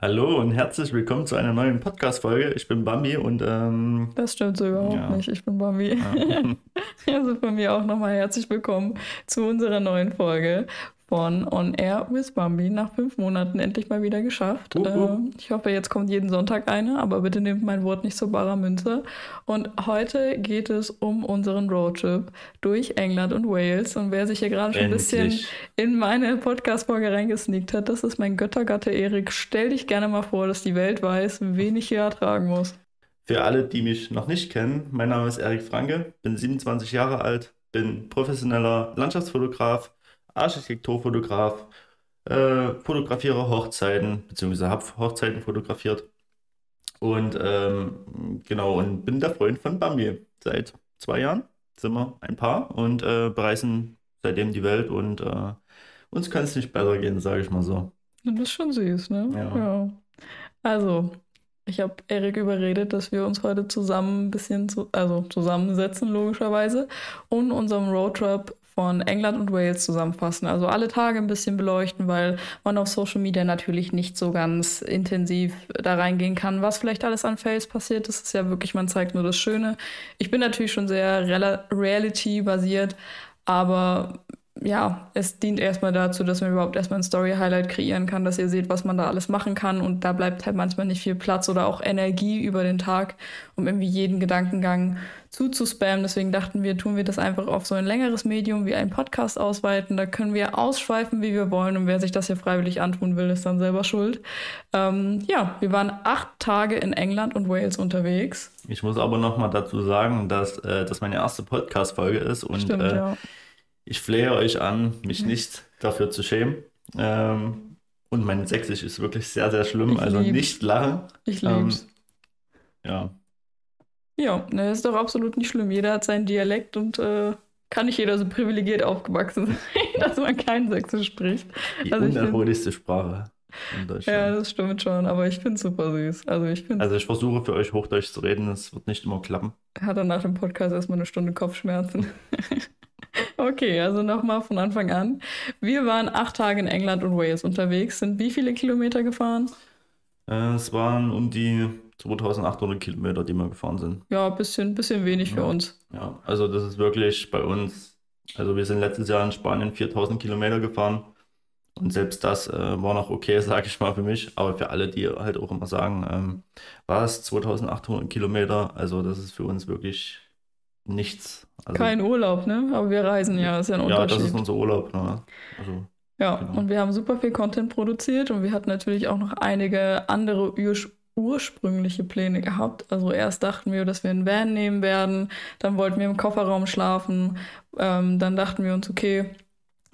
Hallo und herzlich willkommen zu einer neuen Podcast-Folge. Ich bin Bambi und ähm, Das stimmt so überhaupt Ja. nicht. Ich bin Bambi. ja, Also von mir auch nochmal herzlich willkommen zu unserer neuen Folge von On Air with Bambi. Nach fünf Monaten endlich mal wieder geschafft. Wupp, wupp. Ähm, ich hoffe, jetzt kommt jeden Sonntag eine, aber bitte nehmt mein Wort nicht so barer Münze. Und heute geht es um unseren Roadtrip durch England und Wales. Und wer sich hier gerade schon ein bisschen in meine Podcast-Folge reingesneakt hat, das ist mein Göttergatte Erik. Stell dich gerne mal vor, dass die Welt weiß, wen ich hier ertragen muss. Für alle, die mich noch nicht kennen, mein Name ist Erik Franke, bin 27 Jahre alt, bin professioneller Landschaftsfotograf, Architekturfotograf, äh, fotografiere Hochzeiten, beziehungsweise habe Hochzeiten fotografiert. Und ähm, genau, und bin der Freund von Bambi. Seit zwei Jahren sind wir ein Paar und äh, bereisen seitdem die Welt und äh, uns kann es nicht besser gehen, sage ich mal so. Das ist schon süß, ne? Ja. Also, ich habe Erik überredet, dass wir uns heute zusammen ein bisschen, zu, also zusammensetzen, logischerweise, und unserem Roadtrip von England und Wales zusammenfassen. Also alle Tage ein bisschen beleuchten, weil man auf Social Media natürlich nicht so ganz intensiv da reingehen kann, was vielleicht alles an Fails passiert. Das ist ja wirklich, man zeigt nur das Schöne. Ich bin natürlich schon sehr reality-basiert, aber ja, es dient erstmal dazu, dass man überhaupt erstmal ein Story-Highlight kreieren kann, dass ihr seht, was man da alles machen kann. Und da bleibt halt manchmal nicht viel Platz oder auch Energie über den Tag, um irgendwie jeden Gedankengang zuzuspammen. Deswegen dachten wir, tun wir das einfach auf so ein längeres Medium wie einen Podcast ausweiten. Da können wir ausschweifen, wie wir wollen. Und wer sich das hier freiwillig antun will, ist dann selber schuld. Ähm, ja, wir waren acht Tage in England und Wales unterwegs. Ich muss aber noch mal dazu sagen, dass äh, das meine erste Podcast-Folge ist und Stimmt, äh, ja. Ich flehe euch an, mich nicht dafür zu schämen. Ähm, und mein Sächsisch ist wirklich sehr, sehr schlimm, Ich also lieb's. nicht lachen. Ich ähm, lieb's. Ja, Ja, ne, ist doch absolut nicht schlimm. Jeder hat seinen Dialekt und äh, kann nicht jeder so privilegiert aufgewachsen sein, dass man kein Sächsisch spricht. die Also unerholigste Sprache Ja, das stimmt schon, aber ich finde super süß. Also ich Also ich versuche für euch Hochdeutsch zu reden, es wird nicht immer klappen. hat er nach dem Podcast erstmal eine Stunde Kopfschmerzen. okay, also nochmal von Anfang an. Wir waren acht Tage in England und Wales unterwegs, sind wie viele Kilometer gefahren? Äh, es waren um die 2800 Kilometer, die wir gefahren sind. Ja, ein bisschen, bisschen wenig für Ja. uns. Ja, also das ist wirklich bei uns, also wir sind letztes Jahr in Spanien 4000 Kilometer gefahren und selbst das äh, war noch okay, sage ich mal für mich, aber für alle, die halt auch immer sagen, ähm, was, 2800 Kilometer, also das ist für uns wirklich nichts. Also, Kein Urlaub, ne? Aber wir reisen ja, ist ja ein ja, das Unterschied. ist unser Urlaub. Ne? Also, Ja, Genau. und wir haben super viel Content produziert und wir hatten natürlich auch noch einige andere urs ursprüngliche Pläne gehabt. Also erst dachten wir, dass wir einen Van nehmen werden, dann wollten wir im Kofferraum schlafen, ähm, dann dachten wir uns, okay,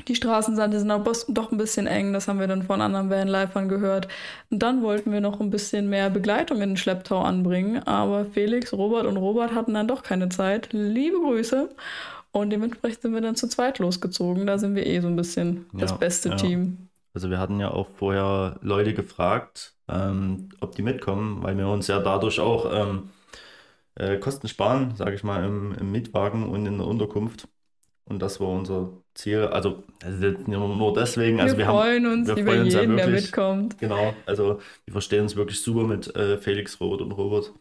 die Straßenseite sind aber doch ein bisschen eng, das haben wir dann von anderen Vanlifern gehört. Und dann wollten wir noch ein bisschen mehr Begleitung in den Schlepptau anbringen, aber Felix, Robert und Robert hatten dann doch keine Zeit. Liebe Grüße. Und dementsprechend sind wir dann zu zweit losgezogen. Da sind wir eh so ein bisschen das Ja, beste ja. Team. also wir hatten ja auch vorher Leute gefragt, ähm, ob die mitkommen, weil wir uns ja dadurch auch ähm, äh, Kosten sparen, sage ich mal, im, im Mietwagen und in der Unterkunft. Und das war unser Ziel. Also, also nur deswegen, also wir, wir haben, freuen uns wir über freuen uns ja jeden, der wirklich. mitkommt. genau, also wir verstehen uns wirklich super mit äh, Felix, Roth und Robert.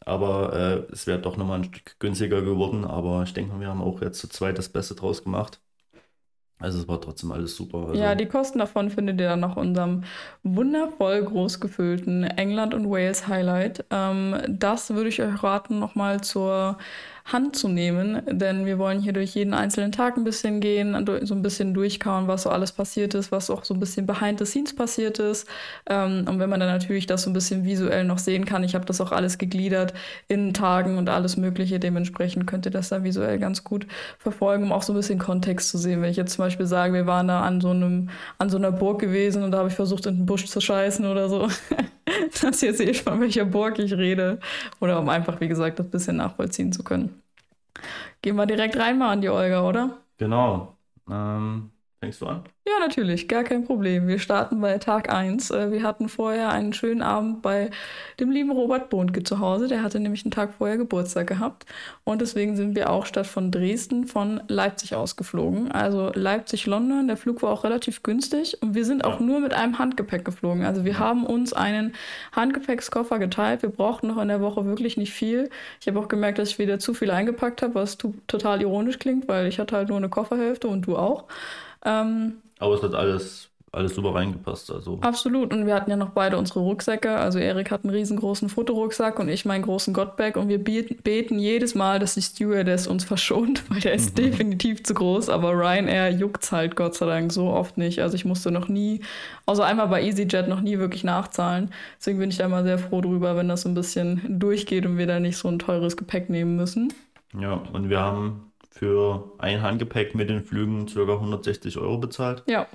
Aber äh, es wäre doch nochmal ein Stück günstiger geworden. Aber ich denke mal, wir haben auch jetzt zu zweit das Beste draus gemacht. Also es war trotzdem alles super. Also, Ja, die Kosten davon findet ihr dann nach unserem wundervoll groß gefüllten England und Wales Highlight. Ähm, das würde ich euch raten, nochmal zur Hand zu nehmen, denn wir wollen hier durch jeden einzelnen Tag ein bisschen gehen, so ein bisschen durchkauen, was so alles passiert ist, was auch so ein bisschen behind the scenes passiert ist. Ähm, und wenn man dann natürlich das so ein bisschen visuell noch sehen kann, ich habe das auch alles gegliedert in Tagen und alles Mögliche, dementsprechend könnt ihr das da visuell ganz gut verfolgen, um auch so ein bisschen Kontext zu sehen. Wenn ich jetzt zum Beispiel sage, wir waren da an so einem, an so einer Burg gewesen und da habe ich versucht, in den Busch zu scheißen oder so, dass ihr seht, von welcher Burg ich rede. Oder um einfach, wie gesagt, das bisschen nachvollziehen zu können. Gehen wir direkt rein mal an die Olga, oder? Genau. Ähm, Fängst du an? Ja, natürlich, gar kein Problem. Wir starten bei Tag 1. Äh, wir hatten vorher einen schönen Abend bei dem lieben Robert Bohnke zu Hause. Der hatte nämlich einen Tag vorher Geburtstag gehabt. Und deswegen sind wir auch statt von Dresden von Leipzig ausgeflogen. Also Leipzig-London. Der Flug war auch relativ günstig. Und wir sind auch ja. nur mit einem Handgepäck geflogen. Also wir ja. haben uns einen Handgepäckskoffer geteilt. Wir brauchten noch in der Woche wirklich nicht viel. Ich habe auch gemerkt, dass ich wieder zu viel eingepackt habe, was total ironisch klingt, weil ich hatte halt nur eine Kofferhälfte und du auch. Ähm, Aber es hat alles, alles super reingepasst. Also. Absolut. Und wir hatten ja noch beide unsere Rucksäcke. Also Erik hat einen riesengroßen Fotorucksack und ich meinen großen Gottbag. Und wir beten jedes Mal, dass die Stewardess uns verschont, weil der ist definitiv zu groß. Aber Ryanair juckt halt Gott sei Dank so oft nicht. Also ich musste noch nie, außer einmal bei EasyJet, noch nie wirklich nachzahlen. Deswegen bin ich da immer sehr froh drüber, wenn das so ein bisschen durchgeht und wir da nicht so ein teures Gepäck nehmen müssen. Ja, und wir haben für ein Handgepäck mit den Flügen ca. 160 Euro bezahlt. Ja.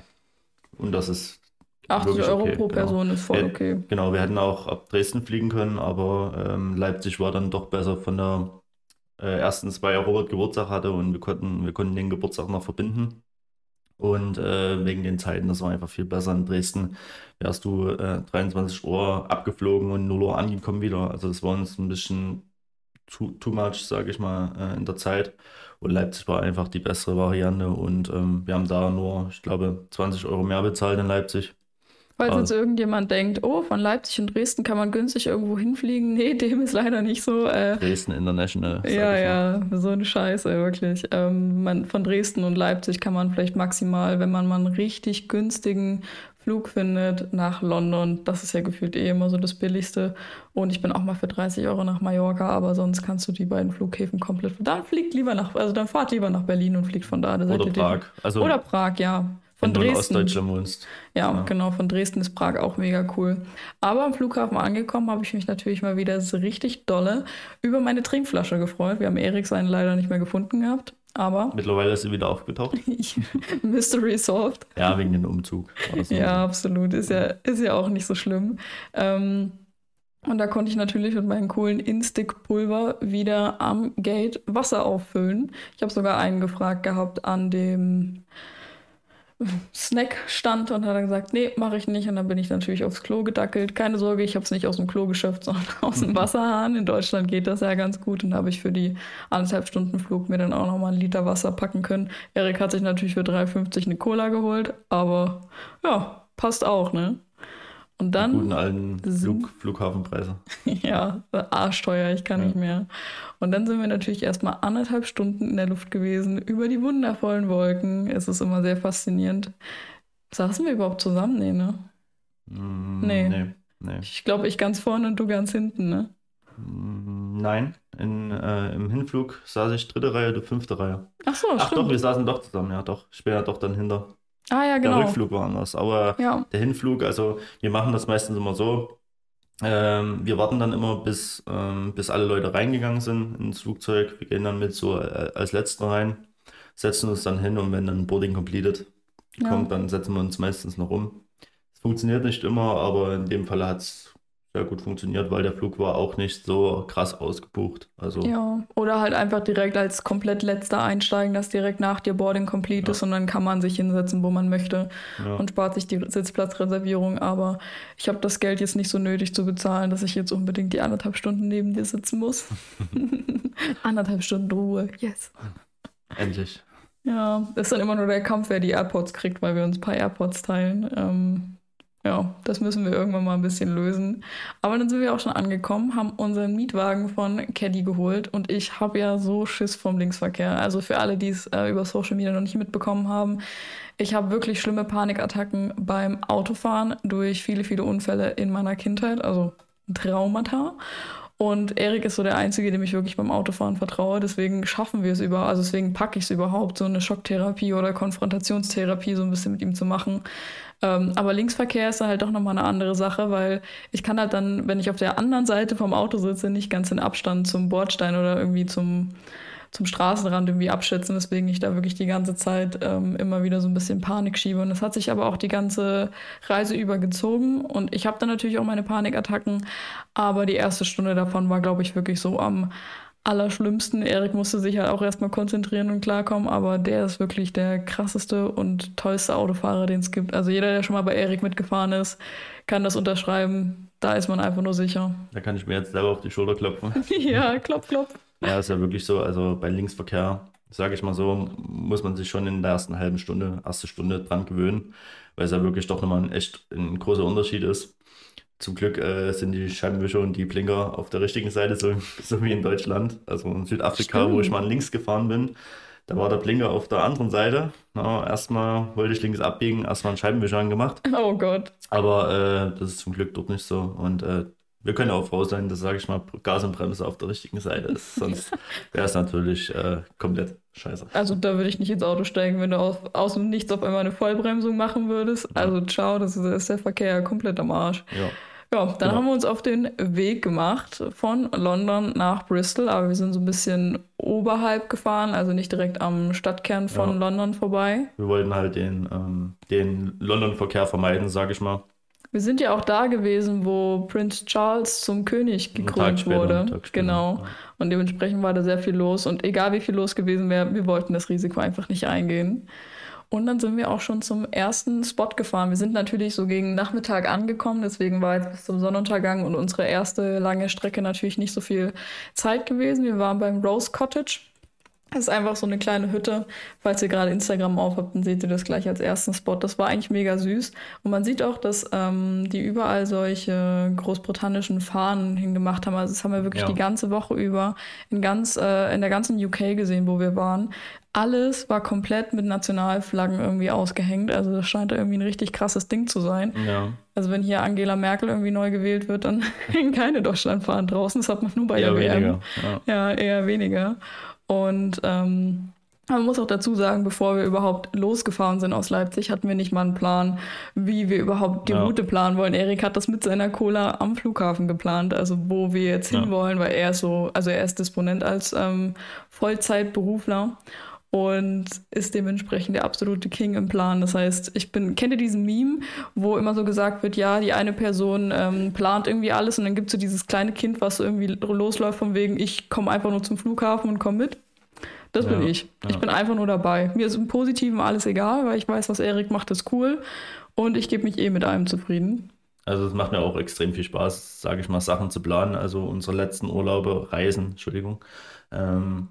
Und das ist 80 Euro okay, pro genau. Person ist voll okay. Genau, wir hätten auch ab Dresden fliegen können, aber ähm, Leipzig war dann doch besser von der äh, erstens, weil Robert Geburtstag hatte und wir konnten, wir konnten den Geburtstag noch verbinden. Und äh, wegen den Zeiten, das war einfach viel besser. In Dresden wärst du äh, 23 Uhr abgeflogen und 0 Uhr angekommen wieder. Also das war uns ein bisschen too, too much, sage ich mal, äh, in der Zeit. Und Leipzig war einfach die bessere Variante und ähm, wir haben da nur, ich glaube, 20 Euro mehr bezahlt in Leipzig. Falls jetzt irgendjemand denkt, oh, von Leipzig und Dresden kann man günstig irgendwo hinfliegen. Nee, dem ist leider nicht so. Äh, Dresden International. Ja, ja, so eine Scheiße, wirklich. Ähm, man, von Dresden und Leipzig kann man vielleicht maximal, wenn man mal einen richtig günstigen Flug findet nach London. Das ist ja gefühlt eh immer so das Billigste. Und ich bin auch mal für 30 Euro nach Mallorca, aber sonst kannst du die beiden Flughäfen komplett. Dann fliegt lieber nach, also dann fahrt lieber nach Berlin und fliegt von da. da Oder Prag. Also Oder Prag, ja. Von Dresden. Ostdeutschland wohnst. Ja, ja, genau, von Dresden ist Prag auch mega cool. Aber am Flughafen angekommen habe ich mich natürlich mal wieder so richtig dolle über meine Trinkflasche gefreut. Wir haben Erik seinen leider nicht mehr gefunden gehabt. Aber. Mittlerweile ist sie wieder aufgetaucht. Mystery solved. Ja, wegen dem Umzug. So. Ja, absolut. Ist ja, ist ja auch nicht so schlimm. Ähm, und da konnte ich natürlich mit meinem coolen Instick-Pulver wieder am Gate Wasser auffüllen. Ich habe sogar einen gefragt gehabt an dem Snack stand und hat dann gesagt, nee, mache ich nicht. Und dann bin ich natürlich aufs Klo gedackelt. Keine Sorge, ich habe es nicht aus dem Klo geschöpft, sondern aus dem Wasserhahn. In Deutschland geht das ja ganz gut. Und da habe ich für die anderthalb Stunden Flug mir dann auch nochmal einen Liter Wasser packen können. Erik hat sich natürlich für 3,50 eine Cola geholt, aber ja, passt auch, ne? Und dann. Die guten alten Flug, Flughafenpreise. ja, arschteuer, ich kann ja. nicht mehr. Und dann sind wir natürlich erstmal anderthalb Stunden in der Luft gewesen, über die wundervollen Wolken. Es ist immer sehr faszinierend. Saßen wir überhaupt zusammen? Nee, ne? Mm, nee. nee, nee. Ich glaube, ich ganz vorne und du ganz hinten, ne? Mm, nein, in, äh, im Hinflug saß ich dritte Reihe, du fünfte Reihe. Ach so, Ach stimmt. doch, wir saßen doch zusammen, ja doch. Ja doch dann hinter. Ah ja, genau. Der Rückflug war anders. Aber ja. der Hinflug, also wir machen das meistens immer so. Ähm, wir warten dann immer, bis, ähm, bis alle Leute reingegangen sind ins Flugzeug. Wir gehen dann mit so äh, als Letzter rein, setzen uns dann hin und wenn dann Boarding completed ja. kommt, dann setzen wir uns meistens noch um. Es funktioniert nicht immer, aber in dem Fall hat es sehr gut funktioniert, weil der Flug war auch nicht so krass ausgebucht. Also ja, oder halt einfach direkt als komplett letzter einsteigen, dass direkt nach dir Boarding complete ja. ist und dann kann man sich hinsetzen, wo man möchte ja. und spart sich die Sitzplatzreservierung. Aber ich habe das Geld jetzt nicht so nötig zu bezahlen, dass ich jetzt unbedingt die anderthalb Stunden neben dir sitzen muss. anderthalb Stunden Ruhe, yes. Endlich. Ja, ist dann immer nur der Kampf, wer die AirPods kriegt, weil wir uns ein paar AirPods teilen. Ähm, ja, das müssen wir irgendwann mal ein bisschen lösen. Aber dann sind wir auch schon angekommen, haben unseren Mietwagen von Caddy geholt und ich habe ja so Schiss vom Linksverkehr. Also für alle, die es äh, über Social Media noch nicht mitbekommen haben, ich habe wirklich schlimme Panikattacken beim Autofahren durch viele, viele Unfälle in meiner Kindheit, also Traumata. Und Erik ist so der Einzige, dem ich wirklich beim Autofahren vertraue. Deswegen schaffen wir es über, also deswegen packe ich es überhaupt, so eine Schocktherapie oder Konfrontationstherapie so ein bisschen mit ihm zu machen. Ähm, aber Linksverkehr ist dann halt doch nochmal eine andere Sache, weil ich kann halt dann, wenn ich auf der anderen Seite vom Auto sitze, nicht ganz in Abstand zum Bordstein oder irgendwie zum, zum Straßenrand irgendwie abschätzen, weswegen ich da wirklich die ganze Zeit ähm, immer wieder so ein bisschen Panik schiebe. Und das hat sich aber auch die ganze Reise über gezogen. Und ich habe dann natürlich auch meine Panikattacken, aber die erste Stunde davon war, glaube ich, wirklich so am Allerschlimmsten. Erik musste sich halt auch erstmal konzentrieren und klarkommen, aber der ist wirklich der krasseste und tollste Autofahrer, den es gibt. Also jeder, der schon mal bei Erik mitgefahren ist, kann das unterschreiben. Da ist man einfach nur sicher. Da kann ich mir jetzt selber auf die Schulter klopfen. ja, klopf, klopf. Ja, ist ja wirklich so. Also bei Linksverkehr, sage ich mal so, muss man sich schon in der ersten halben Stunde, erste Stunde dran gewöhnen, weil es ja wirklich doch nochmal ein echt ein großer Unterschied ist. Zum Glück äh, sind die Scheibenwischer und die Blinker auf der richtigen Seite, so, so wie in Deutschland. Also in Südafrika, Stimmt. wo ich mal links gefahren bin, da war der Blinker auf der anderen Seite. Na, erstmal wollte ich links abbiegen, erstmal einen Scheibenwischer angemacht. Oh Gott. Aber äh, das ist zum Glück dort nicht so. Und äh, wir können auch froh sein, dass, sage ich mal, Gas und Bremse auf der richtigen Seite ist. Sonst wäre es natürlich äh, komplett scheiße. Also da würde ich nicht ins Auto steigen, wenn du aus, aus dem Nichts auf einmal eine Vollbremsung machen würdest. Also ciao, das ist, ist der Verkehr komplett am Arsch. Ja. Ja, dann genau. haben wir uns auf den Weg gemacht von London nach Bristol, aber wir sind so ein bisschen oberhalb gefahren, also nicht direkt am Stadtkern von ja. London vorbei. Wir wollten halt den, ähm, den London-Verkehr vermeiden, sage ich mal. Wir sind ja auch da gewesen, wo Prince Charles zum König gekrönt wurde. Genau. Und dementsprechend war da sehr viel los. Und egal wie viel los gewesen wäre, wir wollten das Risiko einfach nicht eingehen. Und dann sind wir auch schon zum ersten Spot gefahren. Wir sind natürlich so gegen Nachmittag angekommen, deswegen war jetzt bis zum Sonnenuntergang und unsere erste lange Strecke natürlich nicht so viel Zeit gewesen. Wir waren beim Rose Cottage. Das ist einfach so eine kleine Hütte. Falls ihr gerade Instagram aufhabt, dann seht ihr das gleich als ersten Spot. Das war eigentlich mega süß. Und man sieht auch, dass ähm, die überall solche großbritannischen Fahnen hingemacht haben. Also das haben wir wirklich ja. die ganze Woche über in, ganz, äh, in der ganzen UK gesehen, wo wir waren. Alles war komplett mit Nationalflaggen irgendwie ausgehängt. Also das scheint irgendwie ein richtig krasses Ding zu sein. Ja. Also wenn hier Angela Merkel irgendwie neu gewählt wird, dann hängen keine Deutschlandfahnen draußen. Das hat man nur bei eher der WM. Ja. ja, eher weniger. Und ähm, man muss auch dazu sagen, bevor wir überhaupt losgefahren sind aus Leipzig, hatten wir nicht mal einen Plan, wie wir überhaupt die ja. Route planen wollen. Erik hat das mit seiner Cola am Flughafen geplant, also wo wir jetzt ja. hinwollen, weil er ist so, also er ist Disponent als ähm, Vollzeitberufler und ist dementsprechend der absolute King im Plan. Das heißt, ich bin, kenne diesen Meme, wo immer so gesagt wird, ja, die eine Person ähm, plant irgendwie alles und dann gibt es so dieses kleine Kind, was so irgendwie losläuft von wegen, ich komme einfach nur zum Flughafen und komme mit. Das ja, bin ich. Ja. Ich bin einfach nur dabei. Mir ist im Positiven alles egal, weil ich weiß, was Erik macht, ist cool und ich gebe mich eh mit allem zufrieden. Also es macht mir auch extrem viel Spaß, sage ich mal, Sachen zu planen. Also unsere letzten Urlaube, Reisen, Entschuldigung, ähm,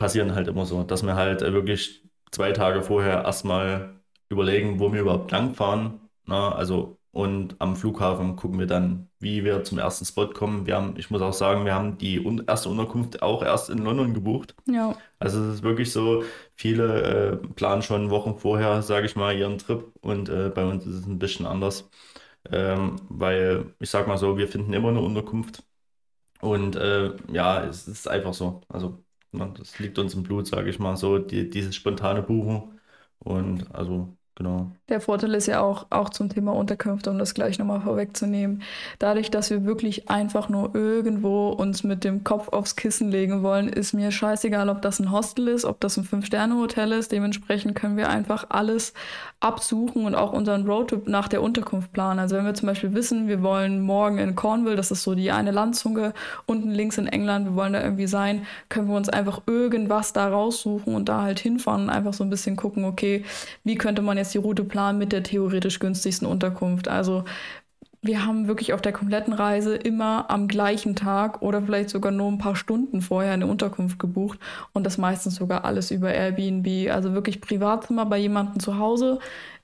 passieren halt immer so, dass wir halt äh, wirklich zwei Tage vorher erstmal überlegen, wo wir überhaupt langfahren. Na, also und am Flughafen gucken wir dann, wie wir zum ersten Spot kommen. Wir haben, ich muss auch sagen, wir haben die erste Unterkunft auch erst in London gebucht. Ja. Also es ist wirklich so, viele äh, planen schon Wochen vorher, sage ich mal, ihren Trip und äh, bei uns ist es ein bisschen anders. Ähm, weil ich sag mal so, wir finden immer eine Unterkunft. Und äh, ja, es ist einfach so. Also Ne? Das liegt uns im Blut, sage ich mal so, die, dieses spontane Buchen. Und also Genau. Der Vorteil ist ja auch, auch zum Thema Unterkünfte, um das gleich nochmal vorwegzunehmen. Dadurch, dass wir wirklich einfach nur irgendwo uns mit dem Kopf aufs Kissen legen wollen, ist mir scheißegal, ob das ein Hostel ist, ob das ein Fünf-Sterne-Hotel ist. Dementsprechend können wir einfach alles absuchen und auch unseren Roadtrip nach der Unterkunft planen. Also wenn wir zum Beispiel wissen, wir wollen morgen in Cornwall, das ist so die eine Landzunge, unten links in England, wir wollen da irgendwie sein, können wir uns einfach irgendwas da raussuchen und da halt hinfahren und einfach so ein bisschen gucken, okay, wie könnte man jetzt jetzt die Route planen mit der theoretisch günstigsten Unterkunft. Also wir haben wirklich auf der kompletten Reise immer am gleichen Tag oder vielleicht sogar nur ein paar Stunden vorher eine Unterkunft gebucht und das meistens sogar alles über Airbnb. Also wirklich Privatzimmer bei jemandem zu Hause.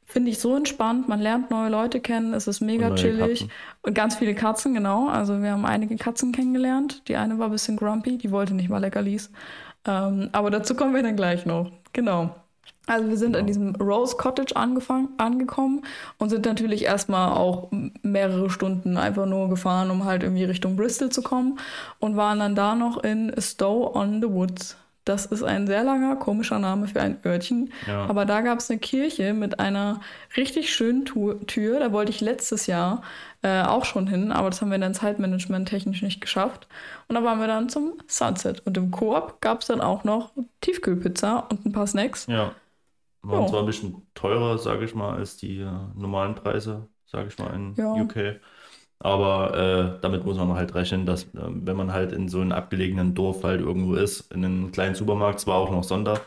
Finde ich so entspannt. Man lernt neue Leute kennen. Es ist mega und chillig. Katzen. Und ganz viele Katzen, genau. Also wir haben einige Katzen kennengelernt. Die eine war ein bisschen grumpy. Die wollte nicht mal Leckerlis. Ähm, aber dazu kommen wir dann gleich noch. Genau. Also wir sind genau. in diesem Rose Cottage angefangen, angekommen und sind natürlich erstmal auch mehrere Stunden einfach nur gefahren, um halt irgendwie Richtung Bristol zu kommen und waren dann da noch in Stowe on the Woods. Das ist ein sehr langer, komischer Name für ein Örtchen. Ja. Aber da gab es eine Kirche mit einer richtig schönen Tür. Da wollte ich letztes Jahr äh, auch schon hin, aber das haben wir dann Zeitmanagement technisch nicht geschafft. Und da waren wir dann zum Sunset. Und im Koop gab es dann auch noch Tiefkühlpizza und ein paar Snacks. Ja. Waren ja. zwar ein bisschen teurer, sage ich mal, als die äh, normalen Preise, sage ich mal, in ja. UK. Aber äh, damit muss man halt rechnen, dass äh, wenn man halt in so einem abgelegenen Dorf halt irgendwo ist, in einem kleinen Supermarkt, zwar auch noch Sonntag,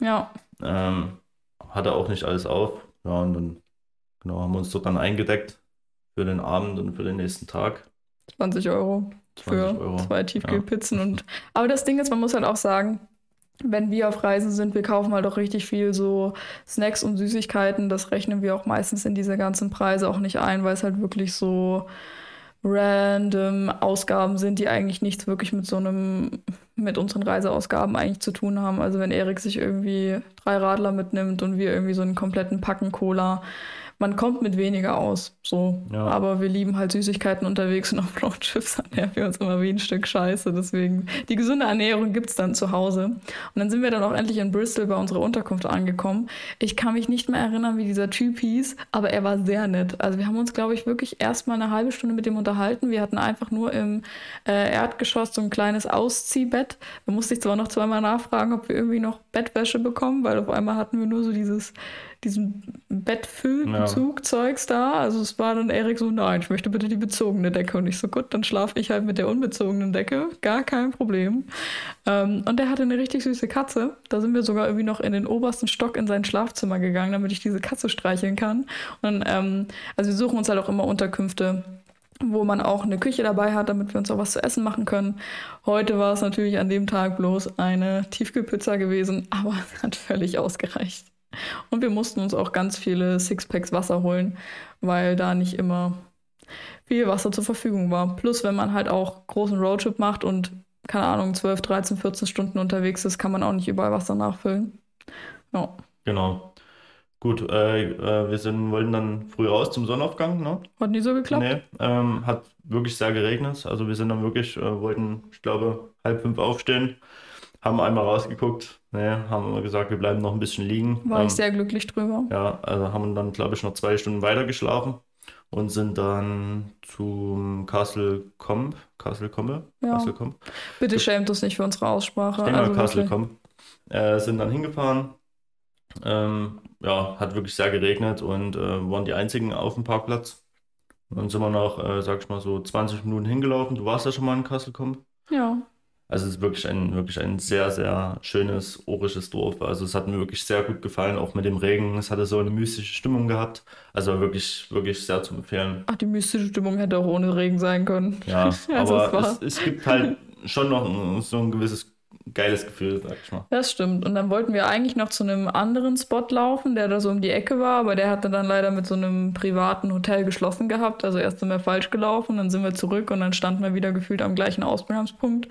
Ja, ähm, hat er auch nicht alles auf. Ja, und dann genau, haben wir uns dort dann eingedeckt für den Abend und für den nächsten Tag. 20 Euro 20 für Euro. zwei Tiefkühlpizzen. Und, aber das Ding ist, man muss halt auch sagen, wenn wir auf Reisen sind, wir kaufen halt auch richtig viel so Snacks und Süßigkeiten. Das rechnen wir auch meistens in diese ganzen Preise auch nicht ein, weil es halt wirklich so random Ausgaben sind, die eigentlich nichts wirklich mit so einem, mit unseren Reiseausgaben eigentlich zu tun haben. Also wenn Erik sich irgendwie drei Radler mitnimmt und wir irgendwie so einen kompletten Packen Cola, man kommt mit weniger aus. So. Ja. Aber wir lieben halt Süßigkeiten unterwegs und auf Roadtrips ernähren wir uns immer wie ein Stück Scheiße. Deswegen, die gesunde Ernährung gibt es dann zu Hause. Und dann sind wir dann auch endlich in Bristol bei unserer Unterkunft angekommen. Ich kann mich nicht mehr erinnern, wie dieser Typ hieß, aber er war sehr nett. Also wir haben uns, glaube ich, wirklich erst mal eine halbe Stunde mit dem unterhalten. Wir hatten einfach nur im äh, Erdgeschoss so ein kleines Ausziehbett. Da musste ich zwar noch zweimal nachfragen, ob wir irgendwie noch Bettwäsche bekommen, weil auf einmal hatten wir nur so dieses diesen Bettfüllbezug-Zeugs da. Also es war dann Erik so, nein, ich möchte bitte die bezogene Decke. Und ich so, gut, dann schlafe ich halt mit der unbezogenen Decke. Gar kein Problem. Ähm, und er hatte eine richtig süße Katze. Da sind wir sogar irgendwie noch in den obersten Stock in sein Schlafzimmer gegangen, damit ich diese Katze streicheln kann. Und ähm, also wir suchen uns halt auch immer Unterkünfte wo man auch eine Küche dabei hat, damit wir uns auch was zu essen machen können. Heute war es natürlich an dem Tag bloß eine Tiefkühlpizza gewesen, aber es hat völlig ausgereicht. Und wir mussten uns auch ganz viele Sixpacks Wasser holen, weil da nicht immer viel Wasser zur Verfügung war. Plus, wenn man halt auch großen Roadtrip macht und, keine Ahnung, 12, 13, 14 Stunden unterwegs ist, kann man auch nicht überall Wasser nachfüllen. Ja, Genau. Gut, äh, äh, wir sind, wollten dann früh raus zum Sonnenaufgang, ne? hat nie so geklappt. Nee, ähm, hat wirklich sehr geregnet. Also wir sind dann wirklich, äh, wollten, ich glaube, halb fünf aufstehen, haben einmal rausgeguckt, nee, haben gesagt, wir bleiben noch ein bisschen liegen. War Ähm, ich sehr glücklich drüber. ja, also haben dann, glaube ich, noch zwei Stunden weiter geschlafen und sind dann zum Castle Combe, Castle Combe, Ja. Castle Combe, Bitte schämt uns nicht für unsere Aussprache. ich denke mal Also Castle wirklich. Combe, äh, sind dann hingefahren. Ähm, ja, hat wirklich sehr geregnet und äh, waren die einzigen auf dem Parkplatz. Und dann sind wir noch, äh, sag ich mal, so 20 Minuten hingelaufen. Du warst ja schon mal in Castle Combe. Ja, Also es ist wirklich ein, wirklich ein sehr, sehr schönes, orisches Dorf. Also es hat mir wirklich sehr gut gefallen, auch mit dem Regen. Es hatte so eine mystische Stimmung gehabt. Also wirklich, wirklich sehr zu empfehlen. ach, die mystische Stimmung hätte auch ohne Regen sein können. Ja, Also aber es, es gibt halt schon noch ein, so ein gewisses geiles Gefühl, sag ich mal. Das stimmt. Und dann wollten wir eigentlich noch zu einem anderen Spot laufen, der da so um die Ecke war, aber der hatte dann leider mit so einem privaten Hotel geschlossen gehabt. Also erst sind wir falsch gelaufen, dann sind wir zurück und dann standen wir wieder gefühlt am gleichen Ausgangspunkt.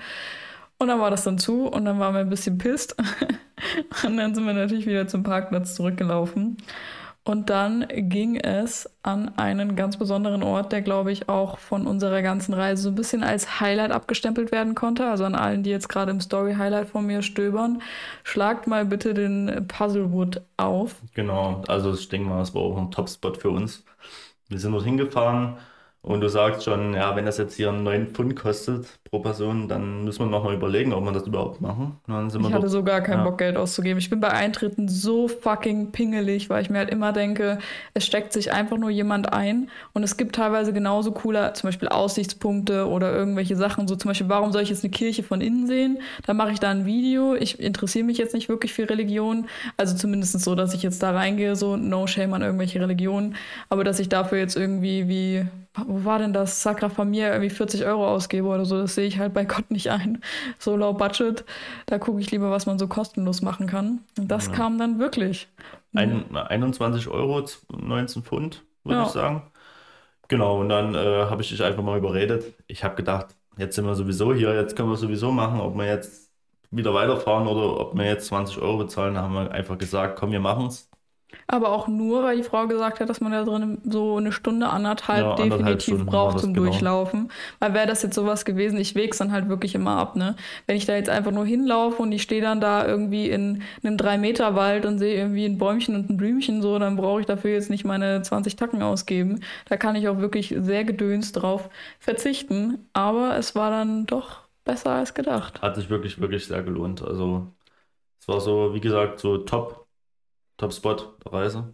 Und dann war das dann zu und dann waren wir ein bisschen pisst. und dann sind wir natürlich wieder zum Parkplatz zurückgelaufen. Und dann ging es an einen ganz besonderen Ort, der, glaube ich, auch von unserer ganzen Reise so ein bisschen als Highlight abgestempelt werden konnte. Also an allen, die jetzt gerade im Story-Highlight von mir stöbern, schlagt mal bitte den Puzzlewood auf. Genau, also ich denke mal, es war auch ein Top-Spot für uns. Wir sind dort hingefahren und du sagst schon, ja, wenn das jetzt hier 9 Pfund kostet pro Person, dann müssen wir nochmal überlegen, ob wir das überhaupt machen. Dann Ich hatte dort. so gar keinen Ja. Bock, Geld auszugeben. Ich bin bei Eintritten so fucking pingelig, weil ich mir halt immer denke, es steckt sich einfach nur jemand ein und es gibt teilweise genauso coole, zum Beispiel Aussichtspunkte oder irgendwelche Sachen. So zum Beispiel, warum soll ich jetzt eine Kirche von innen sehen? Da mache ich da ein Video. Ich interessiere mich jetzt nicht wirklich für Religion. Also zumindest so, dass ich jetzt da reingehe, so no shame an irgendwelche Religionen. Aber dass ich dafür jetzt irgendwie wie, wo war denn das? Sacra Familia irgendwie 40 Euro ausgebe oder so, das sehe ich halt bei Gott nicht ein. So low budget. Da gucke ich lieber, was man so kostenlos machen kann. Und das Ja. kam dann wirklich. Ein, 21 Euro, 19 Pfund, würde Ja. ich sagen. Genau, und dann äh, habe ich dich einfach mal überredet. Ich habe gedacht, jetzt sind wir sowieso hier, jetzt können wir sowieso machen, ob wir jetzt wieder weiterfahren oder ob wir jetzt 20 Euro bezahlen, haben wir einfach gesagt, komm, wir machen es. Aber auch nur, weil die Frau gesagt hat, dass man da drin so eine Stunde, anderthalb Ja, anderthalb definitiv Stunden braucht zum genau. Durchlaufen. Weil wäre das jetzt sowas gewesen, ich weg's dann halt wirklich immer ab, ne? Wenn ich da jetzt einfach nur hinlaufe und ich stehe dann da irgendwie in einem 3-Meter-Wald und sehe irgendwie ein Bäumchen und ein Blümchen so, dann brauche ich dafür jetzt nicht meine 20 Tacken ausgeben. Da kann ich auch wirklich sehr gedöns drauf verzichten. Aber es war dann doch besser als gedacht. Hat sich wirklich, wirklich sehr gelohnt. Also es war so, wie gesagt, so top, Spot Reise.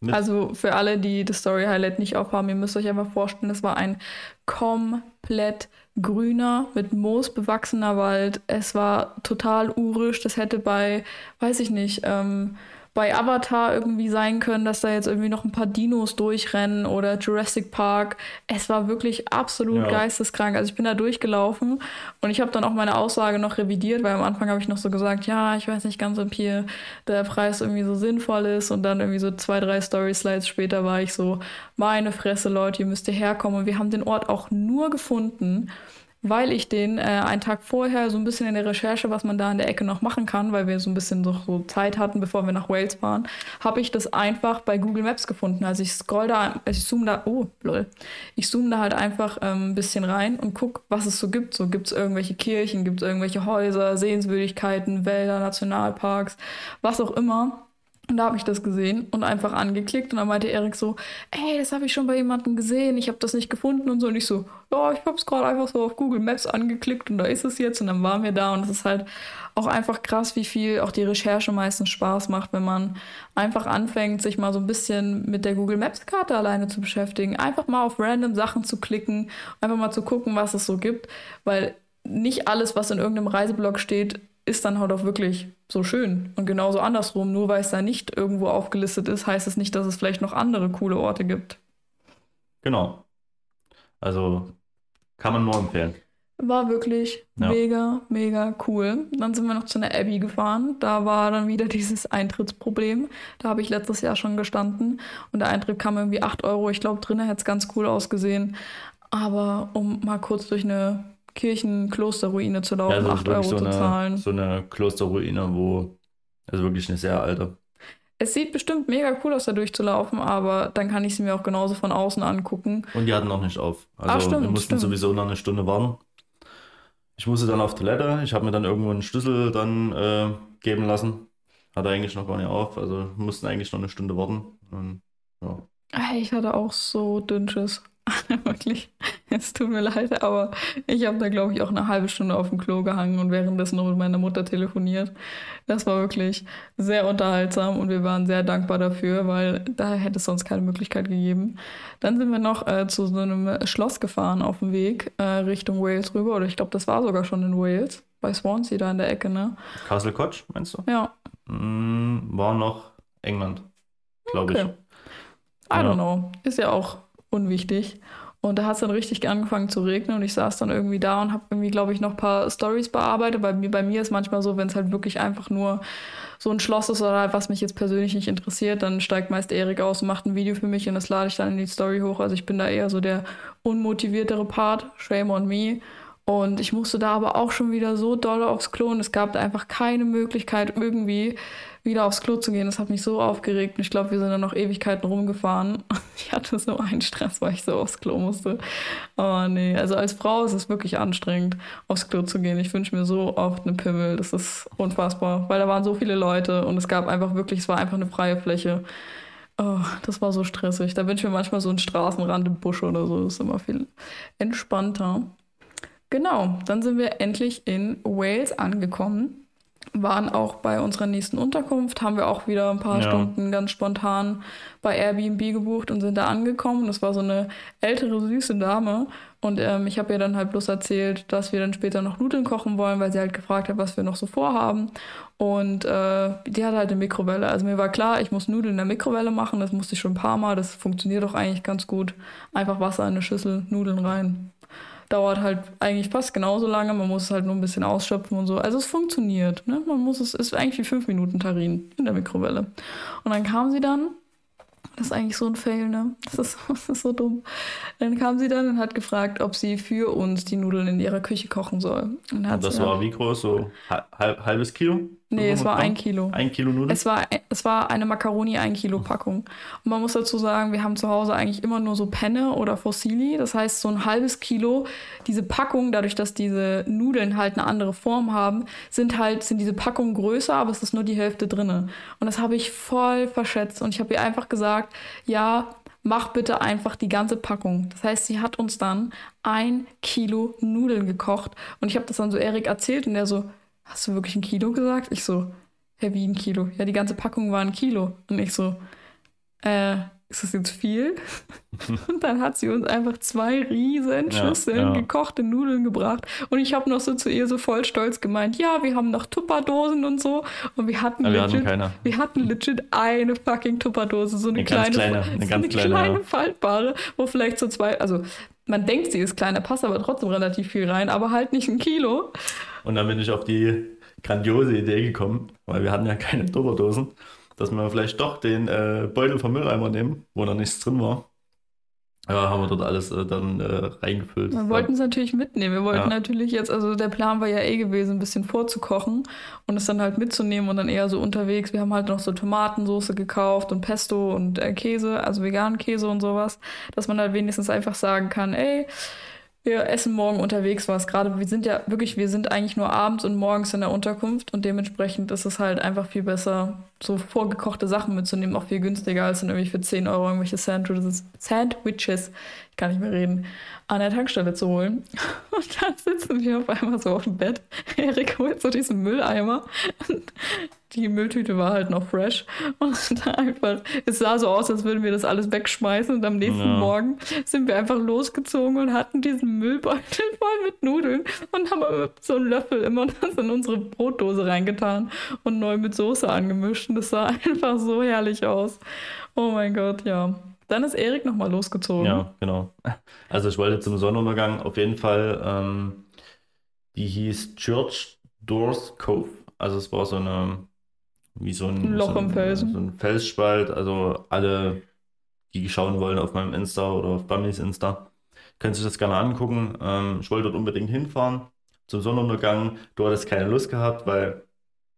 Mit- Also für alle, die das Story Highlight nicht aufhaben, ihr müsst euch einfach vorstellen, es war ein komplett grüner, mit Moos bewachsener Wald. Es war total urisch. Das hätte bei, weiß ich nicht, ähm, bei Avatar irgendwie sein können, dass da jetzt irgendwie noch ein paar Dinos durchrennen oder Jurassic Park. Es war wirklich absolut Ja. geisteskrank. Also ich bin da durchgelaufen und ich habe dann auch meine Aussage noch revidiert, weil am Anfang habe ich noch so gesagt, ja, ich weiß nicht ganz, ob hier der Preis irgendwie so sinnvoll ist. Und dann irgendwie so zwei, drei Story-Slides später war ich so, meine Fresse, Leute, ihr müsst hierher kommen. Und wir haben den Ort auch nur gefunden, weil ich den äh, einen Tag vorher so ein bisschen in der Recherche, was man da in der Ecke noch machen kann, weil wir so ein bisschen so, so Zeit hatten, bevor wir nach Wales fahren, habe ich das einfach bei Google Maps gefunden. Also ich scroll da, also ich zoome da, oh, lol. Ich zoome da halt einfach ähm, ein bisschen rein und guck, was es so gibt. So gibt es irgendwelche Kirchen, gibt es irgendwelche Häuser, Sehenswürdigkeiten, Wälder, Nationalparks, was auch immer. Und da habe ich das gesehen und einfach angeklickt und dann meinte Erik so, ey, das habe ich schon bei jemandem gesehen, ich habe das nicht gefunden und so. Und ich so, ja, ich habe es gerade einfach so auf Google Maps angeklickt und da ist es jetzt. Und dann waren wir da und es ist halt auch einfach krass, wie viel auch die Recherche meistens Spaß macht, wenn man einfach anfängt, sich mal so ein bisschen mit der Google Maps Karte alleine zu beschäftigen, einfach mal auf random Sachen zu klicken, einfach mal zu gucken, was es so gibt, weil nicht alles, was in irgendeinem Reiseblog steht, ist dann halt auch wirklich so schön. Und genauso andersrum, nur weil es da nicht irgendwo aufgelistet ist, heißt es nicht, dass es vielleicht noch andere coole Orte gibt. Genau. Also kann man nur empfehlen. War wirklich Ja. mega, mega cool. Dann sind wir noch zu einer Abbey gefahren. Da war dann wieder dieses Eintrittsproblem. Da habe ich letztes Jahr schon gestanden. Und der Eintritt kam irgendwie 8 Euro. Ich glaube, drinnen hätte es ganz cool ausgesehen. Aber um mal kurz durch eine Kirchenklosterruine zu laufen, Ja, also es 8 ist Euro so zu eine, zahlen. so eine Klosterruine, wo, also wirklich eine sehr alte. Es sieht bestimmt mega cool aus, da durchzulaufen, aber dann kann ich sie mir auch genauso von außen angucken. Und die hatten noch nicht auf. Also Ah, stimmt, wir mussten stimmt. sowieso noch eine Stunde warten. Ich musste dann auf Toilette. Ich habe mir dann irgendwo einen Schlüssel dann äh, geben lassen. Hatte eigentlich noch gar nicht auf. Also mussten eigentlich noch eine Stunde warten. Und, ja. Ich hatte auch so dünnsches. Wirklich. Es tut mir leid, aber ich habe da, glaube ich, auch eine halbe Stunde auf dem Klo gehangen und währenddessen noch mit meiner Mutter telefoniert. Das war wirklich sehr unterhaltsam und wir waren sehr dankbar dafür, weil da hätte es sonst keine Möglichkeit gegeben. Dann sind wir noch äh, zu so einem Schloss gefahren auf dem Weg äh, Richtung Wales rüber. Oder ich glaube, das war sogar schon in Wales. Bei Swansea da in der Ecke, ne? Castle Koch, meinst du? Ja, Mm, war noch England, glaube Okay. I Ja. don't know. Ist ja auch unwichtig. Und da hat es dann richtig angefangen zu regnen und ich saß dann irgendwie da und habe irgendwie, glaube ich, noch ein paar Stories bearbeitet. Bei mir, bei mir ist manchmal so, wenn es halt wirklich einfach nur so ein Schloss ist oder halt, was mich jetzt persönlich nicht interessiert, dann steigt meist Erik aus und macht ein Video für mich und das lade ich dann in die Story hoch. Also ich bin da eher so der unmotiviertere Part. Shame on me. Und ich musste da aber auch schon wieder so doll aufs Klo und es gab einfach keine Möglichkeit, irgendwie wieder aufs Klo zu gehen. Das hat mich so aufgeregt. Und ich glaube, wir sind dann noch Ewigkeiten rumgefahren. Ich hatte so einen Stress, weil ich so aufs Klo musste. Oh nee, also als Frau ist es wirklich anstrengend, aufs Klo zu gehen. Ich wünsche mir so oft eine Pimmel. Das ist unfassbar, weil da waren so viele Leute und es gab einfach wirklich, es war einfach eine freie Fläche. Oh, das war so stressig. Da wünsche ich mir manchmal so einen Straßenrand im Busch oder so. Das ist immer viel entspannter. Genau, dann sind wir endlich in Wales angekommen. Waren auch bei unserer nächsten Unterkunft, haben wir auch wieder ein paar Ja. Stunden ganz spontan bei Airbnb gebucht und sind da angekommen. Das war so eine ältere, süße Dame. Und ähm, ich habe ihr dann halt bloß erzählt, dass wir dann später noch Nudeln kochen wollen, weil sie halt gefragt hat, was wir noch so vorhaben. Und äh, die hat halt eine Mikrowelle. Also mir war klar, ich muss Nudeln in der Mikrowelle machen. Das musste ich schon ein paar Mal. Das funktioniert doch eigentlich ganz gut. Einfach Wasser in eine Schüssel, Nudeln rein dauert halt eigentlich fast genauso lange. Man muss es halt nur ein bisschen ausschöpfen und so. Also es funktioniert. Ne? Man muss es, ist eigentlich wie fünf Minuten Tarin in der Mikrowelle. Und dann kam sie dann. Das ist eigentlich so ein Fail, ne? Das ist, das ist so dumm. Dann kam sie dann und hat gefragt, ob sie für uns die Nudeln in ihrer Küche kochen soll. Und Und das war wie groß? So halb, halbes Kilo? Nee, es war ein Kilo. Ein Kilo Nudeln? Es war, es war eine Macaroni 1 Kilo Packung. Und man muss dazu sagen, wir haben zu Hause eigentlich immer nur so Penne oder Fossili. Das heißt, so ein halbes Kilo. Diese Packung, dadurch, dass diese Nudeln halt eine andere Form haben, sind halt, sind diese Packungen größer, aber es ist nur die Hälfte drinne. Und das habe ich voll verschätzt. Und ich habe ihr einfach gesagt, ja, mach bitte einfach die ganze Packung. Das heißt, sie hat uns dann ein Kilo Nudeln gekocht. Und ich habe das dann so Erik erzählt und er so, hast du wirklich ein Kilo gesagt? Ich so, hä, wie ein Kilo? Ja, die ganze Packung war ein Kilo. Und ich so, äh, ist das jetzt viel? Und dann hat sie uns einfach zwei riesen Schüsseln Ja, ja. gekochte Nudeln gebracht. Und ich habe noch so zu ihr so voll stolz gemeint, ja, wir haben noch Tupperdosen und so. Und wir hatten, wir hatten legit, keine. wir hatten legit eine fucking Tupperdose, so eine, Eine kleine, kleine, eine so eine kleine, kleine ja. faltbare, wo vielleicht so zwei, also man denkt, sie ist klein, da passt aber trotzdem relativ viel rein, aber halt nicht ein Kilo. Und dann bin ich auf die grandiose Idee gekommen, weil wir hatten ja keine Tupperdosen, dass wir vielleicht doch den äh, Beutel vom Mülleimer nehmen, wo da nichts drin war. Ja, haben wir dort alles äh, dann äh, reingefüllt. Wir wollten es natürlich mitnehmen. Wir wollten Ja. natürlich jetzt, also der Plan war ja eh gewesen, ein bisschen vorzukochen und es dann halt mitzunehmen und dann eher so unterwegs. Wir haben halt noch so Tomatensoße gekauft und Pesto und äh, Käse, also veganen Käse und sowas, dass man halt wenigstens einfach sagen kann, ey, wir essen morgen unterwegs was. Gerade wir sind ja wirklich, wir sind eigentlich nur abends und morgens in der Unterkunft und dementsprechend ist es halt einfach viel besser, so vorgekochte Sachen mitzunehmen, auch viel günstiger als dann irgendwie für 10 Euro irgendwelche Sandwiches, Sandwiches, ich kann nicht mehr reden, an der Tankstelle zu holen. Und dann sitzen wir auf einmal so auf dem Bett. Erik holt so diesen Mülleimer. Und die Mülltüte war halt noch fresh. Und dann einfach, es sah so aus, als würden wir das alles wegschmeißen. Und am nächsten Ja. Morgen sind wir einfach losgezogen und hatten diesen Müllbeutel voll mit Nudeln und haben so einen Löffel immer das in unsere Brotdose reingetan und neu mit Soße angemischt. Und das sah einfach so herrlich aus. Oh mein Gott, ja. Dann ist Erik nochmal losgezogen. Ja, genau. Also ich wollte zum Sonnenuntergang auf jeden Fall, ähm, die hieß Church Doors Cove. Also es war so eine, wie so ein, Ein Loch so ein, im Felsen. So ein Felsspalt. Also alle, die schauen wollen auf meinem Insta oder auf Bammis Insta, können sich das gerne angucken. Ähm, ich wollte dort unbedingt hinfahren zum Sonnenuntergang. Du hattest keine Lust gehabt, weil